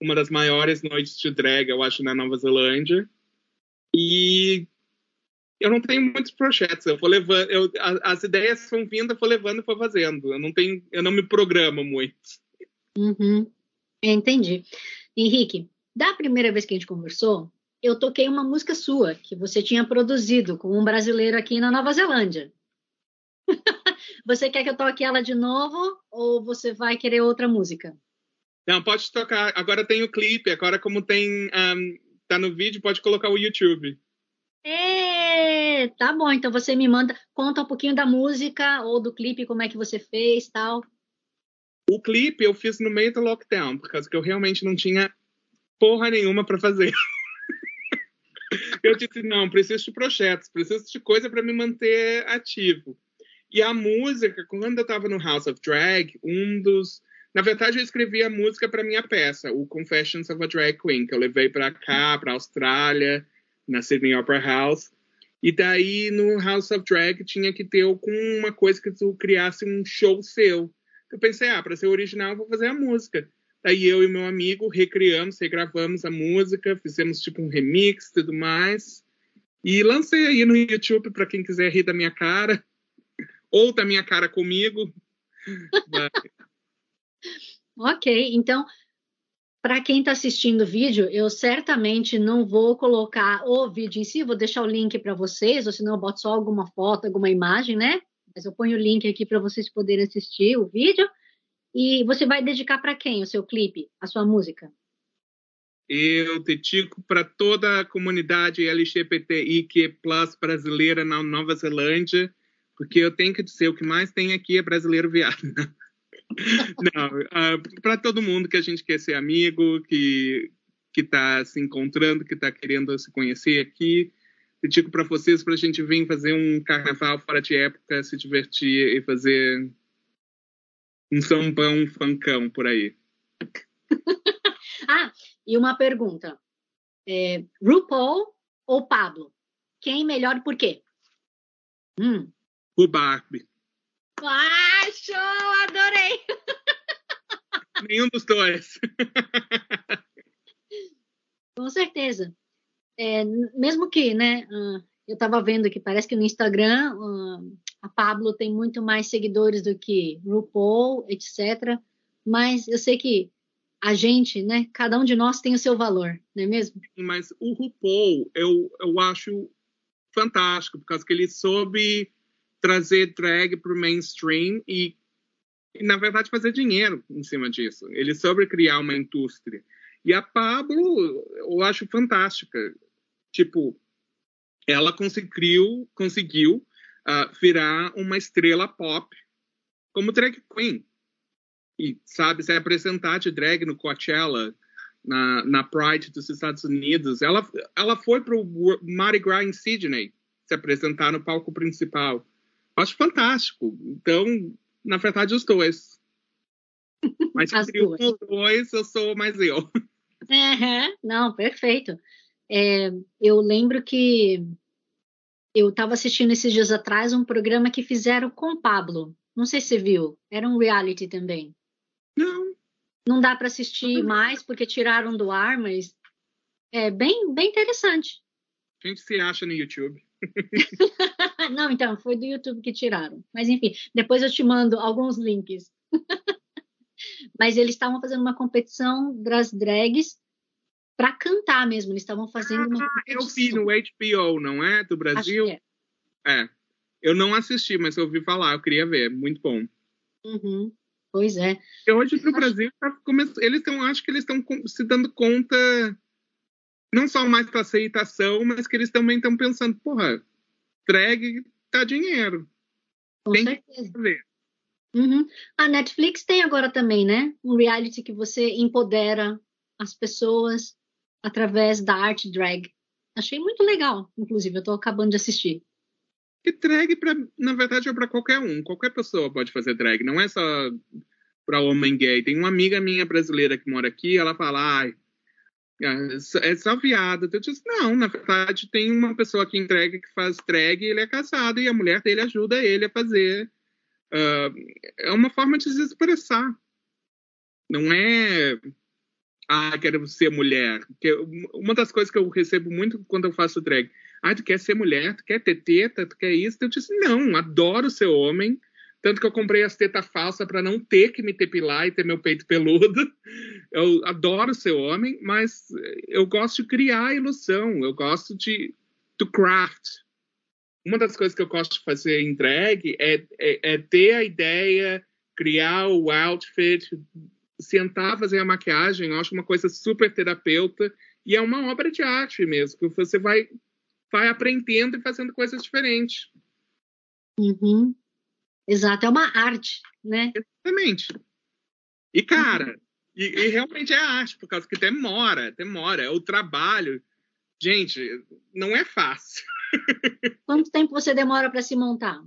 uma das maiores noites de drag, eu acho, na Nova Zelândia. E eu não tenho muitos projetos. Eu vou levando, eu, as ideias vão vindo, eu vou levando e vou fazendo. Eu não tenho, eu não me programo muito. Uhum. Entendi. Henrique, da primeira vez que a gente conversou, eu toquei uma música sua que você tinha produzido com um brasileiro aqui na Nova Zelândia. (laughs) você quer que eu toque ela de novo ou você vai querer outra música? Não, pode tocar. Agora tem o clipe. Agora, como tem. Um, tá no vídeo, pode colocar o YouTube. É, tá bom. Então você me manda, conta um pouquinho da música ou do clipe, como é que você fez tal. O clipe eu fiz no meio do lockdown, por causa que eu realmente não tinha porra nenhuma para fazer. (laughs) (laughs) eu disse, não, preciso de projetos, preciso de coisa para me manter ativo. E a música, quando eu estava no House of Drag, um dos. Na verdade, eu escrevi a música para minha peça, o Confessions of a Drag Queen, que eu levei para cá, para Austrália, na Sydney Opera House. E daí, no House of Drag, tinha que ter alguma coisa que tu criasse um show seu. Eu pensei, ah, para ser original, eu vou fazer a música. Daí eu e meu amigo recriamos, regravamos a música, fizemos tipo um remix e tudo mais. E lancei aí no YouTube para quem quiser rir da minha cara, (laughs) ou da minha cara comigo. (laughs) ok, então, para quem está assistindo o vídeo, eu certamente não vou colocar o vídeo em si, vou deixar o link para vocês, ou senão eu boto só alguma foto, alguma imagem, né? Mas eu ponho o link aqui para vocês poderem assistir o vídeo. E você vai dedicar para quem o seu clipe, a sua música? Eu dedico para toda a comunidade LGBTIQ+ brasileira na Nova Zelândia, porque eu tenho que dizer o que mais tem aqui é brasileiro viado. (laughs) Não, uh, ah, para todo mundo que a gente quer ser amigo, que que está se encontrando, que está querendo se conhecer aqui. Dedico para vocês para a gente vir fazer um carnaval fora de época, se divertir e fazer um sambão funkão por aí. (laughs) ah, e uma pergunta. É, RuPaul ou Pablo? Quem melhor por quê? Hum. O Barbie. Ah, show! Adorei! (laughs) Nenhum dos dois. (laughs) Com certeza. É, mesmo que, né, uh, eu estava vendo que parece que no Instagram uh, a Pablo tem muito mais seguidores do que RuPaul, etc. Mas eu sei que a gente, né, cada um de nós tem o seu valor, não é mesmo? Mas o RuPaul, eu, eu acho fantástico, por causa que ele soube trazer drag para o mainstream e, na verdade, fazer dinheiro em cima disso. Ele soube criar uma indústria. E a Pablo, eu acho fantástica. Tipo, ela conseguiu, conseguiu uh, virar uma estrela pop como drag queen. E, sabe, se apresentar de drag no Coachella, na, na Pride dos Estados Unidos. Ela, ela foi para o Mardi Gras em Sydney se apresentar no palco principal. Acho fantástico. Então, na verdade, os dois. (laughs) Mas entre os dois, eu sou mais eu. Uhum. Não, perfeito. É, eu lembro que eu estava assistindo esses dias atrás um programa que fizeram com Pablo. Não sei se você viu. Era um reality também. Não. Não dá para assistir não. mais porque tiraram do ar, mas é bem, bem interessante. A gente se acha no YouTube. (laughs) não, então, foi do YouTube que tiraram. Mas enfim, depois eu te mando alguns links. (laughs) mas eles estavam fazendo uma competição das drags para cantar mesmo. Eles estavam fazendo uma. Ah, eu vi no HBO, não é? Do Brasil? É. é. Eu não assisti, mas eu ouvi falar, eu queria ver. Muito bom. Uhum. Pois é. E hoje no Brasil, tá eles estão, acho que eles estão se dando conta, não só mais da aceitação, mas que eles também estão pensando, porra, drag tá dinheiro. Com tem certeza. Que fazer. Uhum. A Netflix tem agora também, né? Um reality que você empodera as pessoas através da arte drag. Achei muito legal, inclusive, eu estou acabando de assistir. E drag, pra, na verdade, é para qualquer um. Qualquer pessoa pode fazer drag, não é só para homem gay. Tem uma amiga minha brasileira que mora aqui, ela fala, ai, é só viado. Eu disse, não, na verdade, tem uma pessoa em drag que faz drag, ele é casado e a mulher dele ajuda ele a fazer. Uh, é uma forma de se expressar. Não é ah, quero ser mulher. Uma das coisas que eu recebo muito quando eu faço drag, ah, tu quer ser mulher, tu quer ter teta, tu quer isso? Eu disse, não, adoro ser homem. Tanto que eu comprei as tetas falsas para não ter que me depilar e ter meu peito peludo. (laughs) Eu adoro ser homem, mas eu gosto de criar ilusão, eu gosto de to craft. Uma das coisas que eu gosto de fazer em drag é, é, é ter a ideia, criar o outfit, sentar, fazer a maquiagem, eu acho uma coisa super terapeuta e é uma obra de arte mesmo, que você vai, vai aprendendo e fazendo coisas diferentes. Uhum. Exato, é uma arte, né? Exatamente. E, cara, uhum. e, e, realmente é arte, por causa que demora, demora, é o trabalho. Gente, não é fácil. (laughs) Quanto tempo você demora para se montar?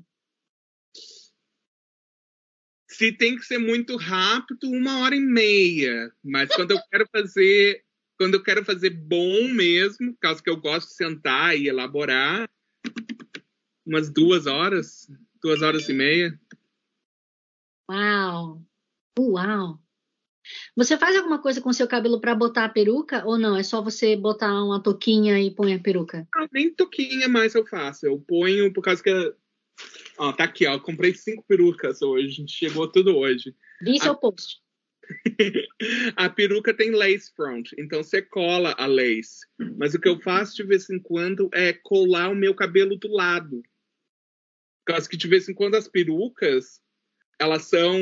Se tem que ser muito rápido, uma hora e meia. Mas quando eu quero fazer, quando eu quero fazer bom mesmo, caso que eu gosto de sentar e elaborar, umas duas horas, duas horas e meia. Uau! Uau! Você faz alguma coisa com seu cabelo para botar a peruca ou não? É só você botar uma touquinha e põe a peruca? Não, nem touquinha mais eu faço. Eu ponho por causa que. Ó, tá aqui, ó. Comprei cinco perucas hoje. Chegou tudo hoje. Vi seu a... post. (laughs) a peruca tem lace front, então você cola a lace. Mas o que eu faço de vez em quando é colar o meu cabelo do lado. Por causa que de vez em quando as perucas elas são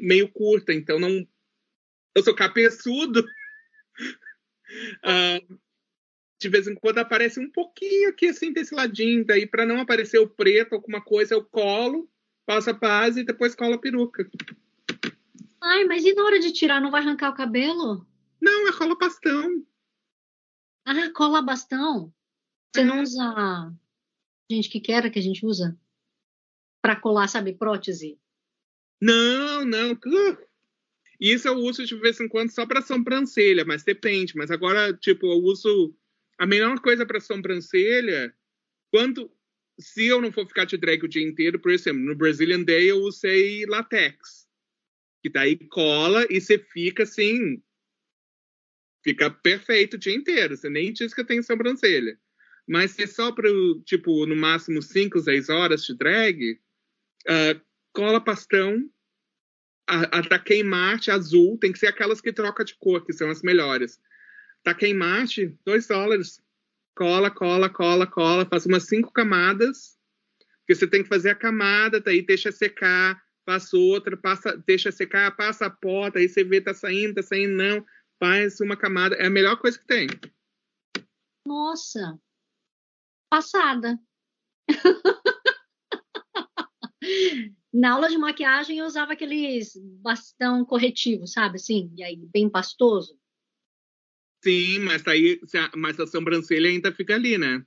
meio curtas, então não eu sou cabeçudo. uh, (laughs) de vez em quando aparece um pouquinho aqui, assim, desse ladinho. Daí, para não aparecer o preto, alguma coisa, eu colo, passo a base e depois colo a peruca. Ai, mas e na hora de tirar, não vai arrancar o cabelo? Não, é cola bastão. Ah, cola bastão? Você não usa. Gente, que quer que a gente usa? Para colar, sabe, prótese? Não, não. Uh, isso eu uso de vez em quando só para sobrancelha, mas depende. Mas agora, tipo, eu uso a melhor coisa para sobrancelha quando se eu não for ficar de drag o dia inteiro, por exemplo, no Brazilian Day eu usei latex, que daí cola e você fica assim, fica perfeito o dia inteiro. Você nem diz que tenho sobrancelha. Mas se é só para, tipo, no máximo 5, 6 horas de drag, uh, cola pastão a, a da Queimarte azul tem que ser aquelas que troca de cor, que são as melhores. Da Queimarte, dois dólares. Cola, cola, cola, cola. Faz umas cinco camadas. Porque você tem que fazer a camada, daí deixa secar, passa outra, passa, deixa secar, passa a porta, aí você vê tá saindo, tá saindo, não. Faz uma camada. É a melhor coisa que tem. Nossa! Passada. (laughs) Na aula de maquiagem eu usava aqueles bastão corretivo, sabe? Assim, e aí bem pastoso. Sim, mas aí mas a sobrancelha ainda fica ali, né?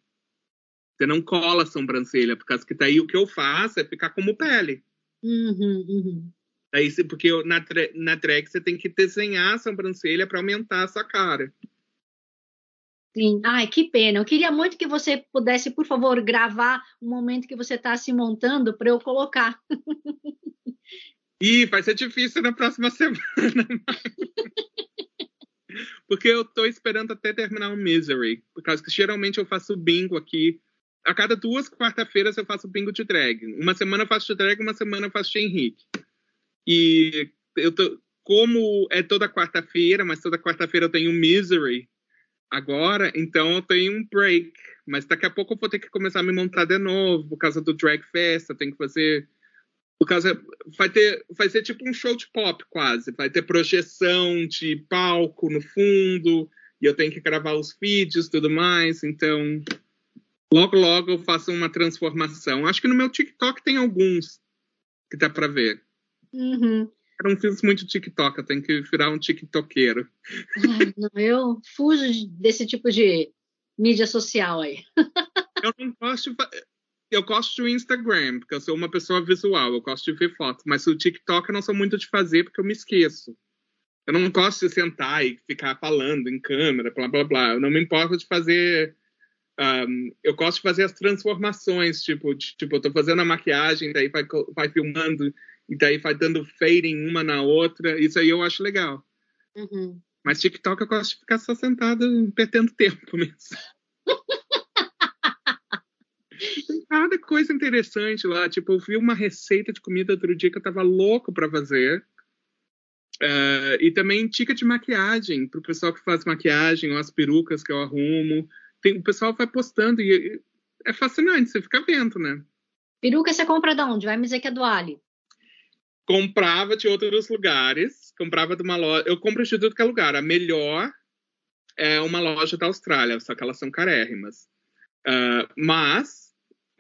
Você não cola a sobrancelha, por causa que daí o que eu faço é ficar como pele. Uhum, uhum. Daí, porque na, na drag você tem que desenhar a sobrancelha para aumentar a sua cara. Sim. Ai, que pena. Eu queria muito que você pudesse, por favor, gravar o momento que você está se montando para eu colocar. Ih, vai ser difícil na próxima (laughs) semana. Porque eu estou esperando até terminar o Misery. Por causa que geralmente eu faço bingo aqui. A cada duas quarta-feiras eu faço bingo de drag. Uma semana eu faço de drag, uma semana eu faço de Henrique. E eu tô, como é toda quarta-feira, mas toda quarta-feira eu tenho Misery, agora, então eu tenho um break. Mas daqui a pouco eu vou ter que começar a me montar de novo por causa do Drag Fest. Eu tenho que fazer. Por causa. Vai, ter, vai ser tipo um show de pop, quase. Vai ter projeção de palco no fundo. E eu tenho que gravar os vídeos e tudo mais. Então. Logo, logo eu faço uma transformação. Acho que no meu TikTok tem alguns que dá para ver. Uhum. Eu não fiz muito TikTok, eu tenho que virar um TikTokeiro. (laughs) Não, eu fujo desse tipo de mídia social aí. eu não gosto. Eu gosto do Instagram, porque eu sou uma pessoa visual, eu gosto de ver fotos, mas o TikTok eu não sou muito de fazer porque eu me esqueço. Eu não gosto de sentar e ficar falando em câmera, blá blá blá. Eu não me importo de fazer. Um, eu gosto de fazer as transformações, tipo, de, tipo, eu tô fazendo a maquiagem, daí vai, vai filmando e daí vai dando fading uma na outra. Isso aí eu acho legal. Uhum. Mas TikTok eu gosto de ficar só sentada perdendo tempo (laughs) mesmo. Tem cada coisa interessante lá. Tipo, eu vi uma receita de comida outro dia que eu tava louco para fazer. Uh, e também dica de maquiagem, para o pessoal que faz maquiagem, ou as perucas que eu arrumo. Tem, o pessoal vai postando e é fascinante, você fica vendo, né? Peruca você compra de onde? Vai me dizer que é do Ali comprava de outros lugares, comprava de uma loja. Eu compro de tudo que é lugar. A melhor é uma loja da Austrália, só que elas são carérrimas. Uh, mas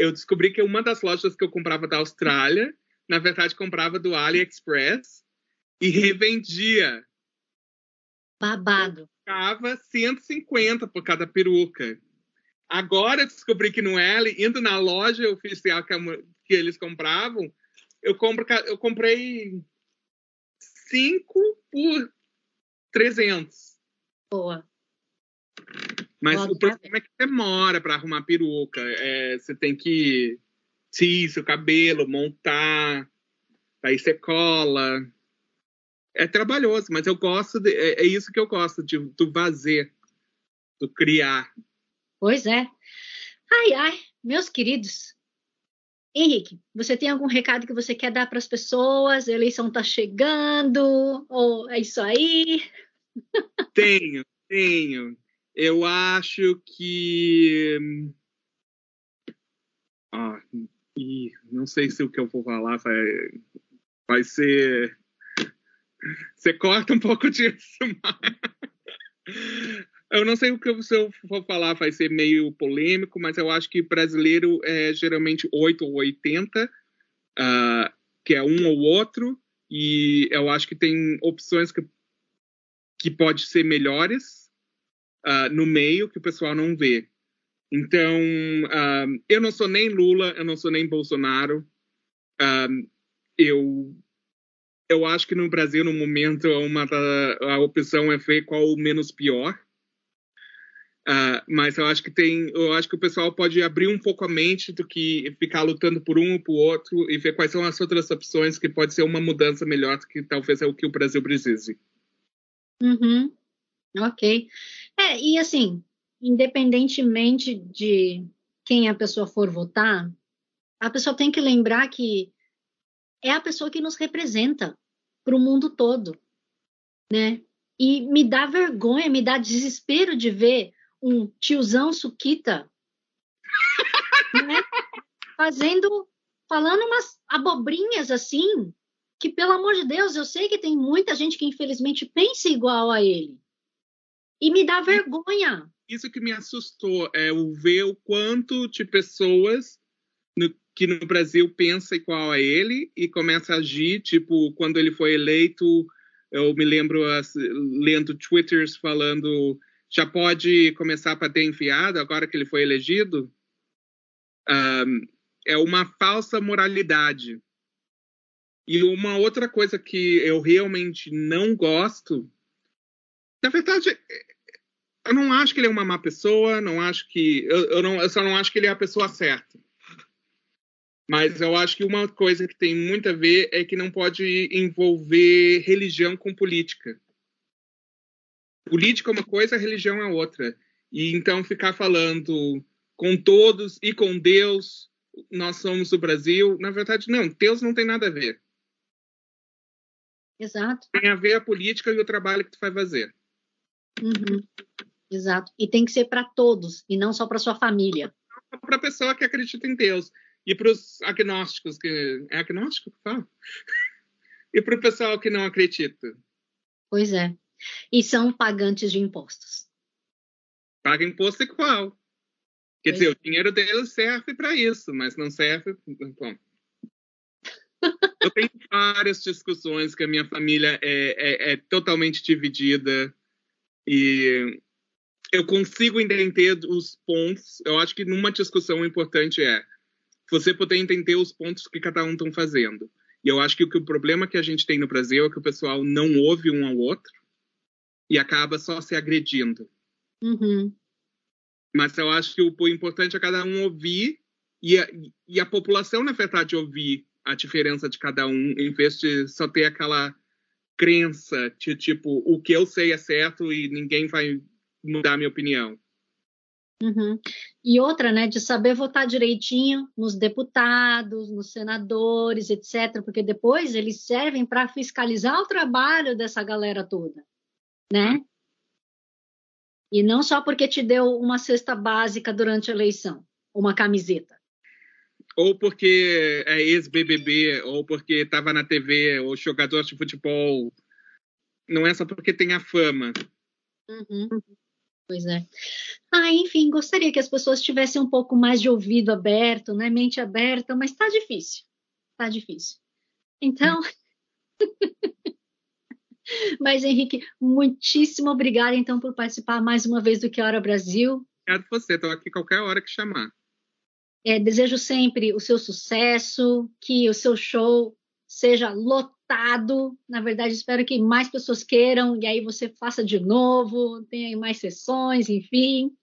eu descobri que uma das lojas que eu comprava da Austrália, na verdade, comprava do AliExpress e revendia. Babado. Ficava 150 por cada peruca. Agora descobri que no L, indo na loja oficial que, que eles compravam, eu, compro, eu comprei 5 por 300. Boa. Mas Boa, o problema é que demora para arrumar peruca. É, você tem que tirar o cabelo, montar, aí você cola. É trabalhoso, mas eu gosto, de, é, é isso que eu gosto, de, do fazer, do criar. Pois é. Ai, ai, meus queridos. Henrique, você tem algum recado que você quer dar para as pessoas? A eleição está chegando? Ou é isso aí? (laughs) Tenho, tenho. Eu acho que. Ah, e não sei se o que eu vou falar vai, vai ser. Você corta um pouco disso, (laughs) mas... Eu não sei o que eu for falar, vai ser meio polêmico, mas eu acho que brasileiro é geralmente 8 ou 80, uh, ah, que é um ou outro, e eu acho que tem opções que, que pode ser melhores uh, no meio que o pessoal não vê. Então, uh, eu não sou nem Lula, eu não sou nem Bolsonaro. eu eu acho que no Brasil, no momento, uma a opção é ver qual o menos pior. Uh, mas eu acho que tem, eu acho que o pessoal pode abrir um pouco a mente do que ficar lutando por um ou por outro e ver quais são as outras opções que pode ser uma mudança melhor que talvez é o que o Brasil precise. Uhum. Ok. É, e assim, independentemente de quem a pessoa for votar, a pessoa tem que lembrar que é a pessoa que nos representa para o mundo todo, né? E me dá vergonha, me dá desespero de ver um tiozão suquita, (laughs) né? Fazendo, falando umas abobrinhas assim, que pelo amor de Deus, eu sei que tem muita gente que infelizmente pensa igual a ele. E me dá vergonha. Isso que me assustou é o ver o quanto de pessoas no, que no Brasil pensa igual a ele e começa a agir, tipo, quando ele foi eleito, eu me lembro as, lendo twitters falando já pode começar para ter enfiado agora que ele foi elegido, um, é uma falsa moralidade. E uma outra coisa que eu realmente não gosto, na verdade, eu não acho que ele é uma má pessoa, não acho que eu, eu, não, eu só não acho que ele é a pessoa certa. Mas eu acho que uma coisa que tem muito a ver é que não pode envolver religião com política. Política é uma coisa, religião é outra. E então ficar falando com todos e com Deus, nós somos o Brasil, na verdade, não, Deus não tem nada a ver. Exato. Tem a ver a política e o trabalho que tu vai fazer. Uhum. Exato. E tem que ser para todos, e não só para sua família. Para a pessoa que acredita em Deus. E para os agnósticos, que é agnóstico que fala? (laughs) e para o pessoal que não acredita. Pois é e são pagantes de impostos. Paga imposto igual. Quer pois dizer, é. o dinheiro deles serve para isso, mas não serve. Bom. (laughs) Eu tenho várias discussões que a minha família é, é, é totalmente dividida e eu consigo entender os pontos. Eu acho que numa discussão importante é você poder entender os pontos que cada um estão fazendo. E eu acho que o, que o problema que a gente tem no Brasil é que o pessoal não ouve um ao outro e acaba só se agredindo. Uhum. Mas eu acho que o, o, importante é cada um ouvir e a, e a população, na verdade, ouvir a diferença de cada um, em vez de só ter aquela crença de tipo, o que eu sei é certo e ninguém vai mudar a minha opinião. Uhum. E outra, né, de saber votar direitinho nos deputados, nos senadores, etc., porque depois eles servem para fiscalizar o trabalho dessa galera toda né? E não só porque te deu uma cesta básica durante a eleição, uma camiseta. Ou porque é ex-BBB, ou porque estava na TV, ou jogador de futebol. Não é só porque tem a fama. Uhum. Pois é. Ah, enfim, gostaria que as pessoas tivessem um pouco mais de ouvido aberto, né? Mente aberta, mas tá difícil. Tá difícil. Então. (laughs) Mas, Henrique, muitíssimo obrigada, então, por participar mais uma vez do Que Hora Brasil. Obrigado você, estou aqui qualquer hora que chamar. É, desejo sempre o seu sucesso, que o seu show seja lotado. Na verdade, espero que mais pessoas queiram e aí você faça de novo, tenha mais sessões, enfim.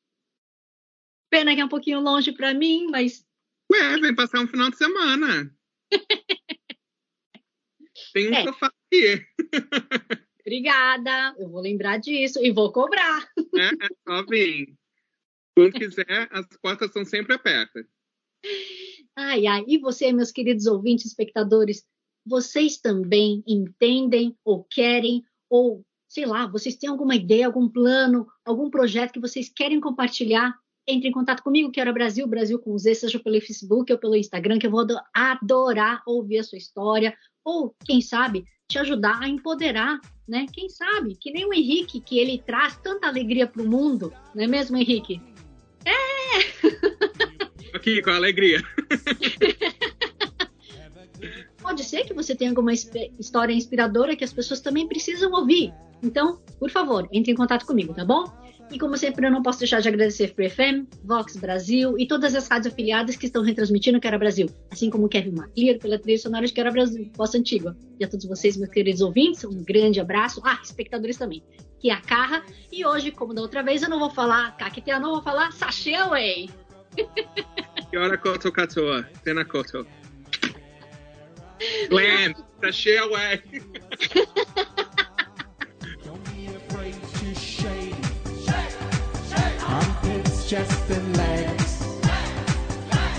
Pena que é um pouquinho longe para mim, mas. Ué, vem passar um final de semana. (laughs) Tem um é. sofá aqui. (laughs) Obrigada, eu vou lembrar disso e vou cobrar. É, é só vir. Quando quiser, as portas estão sempre abertas. Ai, ai. E você, meus queridos ouvintes, espectadores, vocês também entendem ou querem ou sei lá, vocês têm alguma ideia, algum plano, algum projeto que vocês querem compartilhar? Entre em contato comigo, que era Brasil, Brasil com Z, seja pelo Facebook ou pelo Instagram, que eu vou adorar ouvir a sua história, ou, quem sabe, te ajudar a empoderar, né? Quem sabe, que nem o Henrique, que ele traz tanta alegria para o mundo, não é mesmo, Henrique? É! (laughs) Aqui, com alegria. (laughs) Pode ser que você tenha alguma história inspiradora que as pessoas também precisam ouvir. Então, por favor, entre em contato comigo, tá bom? E como sempre, eu não posso deixar de agradecer Free FM, Vox Brasil e todas as rádios afiliadas que estão retransmitindo Quero Brasil, assim como Kevin McLear pela trilha sonora de Quero Brasil, Poça Antigua. E a todos vocês, meus queridos ouvintes, um grande abraço. Ah, espectadores também. Que é a Carra. E hoje, como da outra vez, eu não vou falar Caquitea, não vou falar Sachê Away. (laughs) Yora koto katoa, tena koto. (laughs) Glenn, sachê away. Don't be afraid to shake, shake, shake. Hips, chest and legs.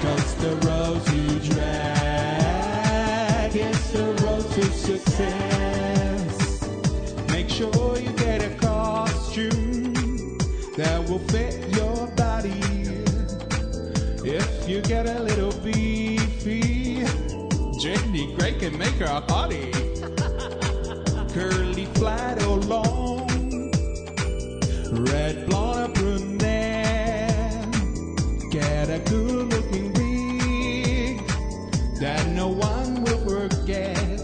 Cause the road you drag is the road to success. Make sure you get a costume that will fit your you get a little beefy, Jenny Gray can make her a hottie. (laughs) Curly, flat, or long, red, blonde, or brunette get a good looking wig that no one will forget.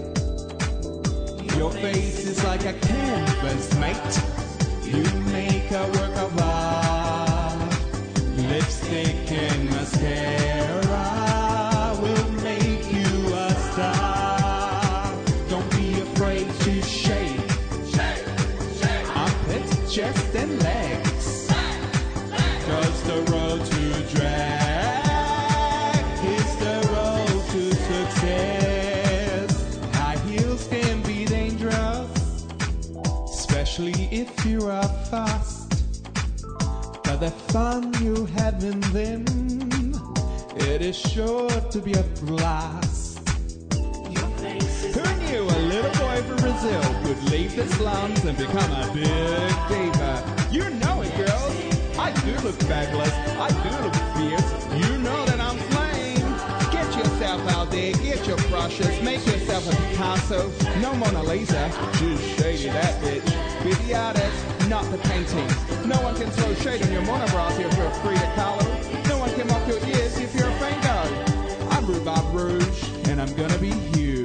Your face is like a canvas, mate. You make a work of art. Lipstick and mascara chest, and legs. Cause the road to drag is the road to success. High heels can be dangerous, especially if you are fast. But the fun you have in them, it is sure to be a blast. Brazil leave the slums and become a big diva? You know it, girls. I do look fabulous. I do look fierce. You know that I'm flame. Get yourself out there. Get your brushes. Make yourself a Picasso. No Mona Lisa. Too shady that bitch. Be the artist, not the painting. No one can throw shade on your monobrows if you're free to color. No one can mock your ears if you're a fango. I'm Rhubarb Rouge, and I'm gonna be huge.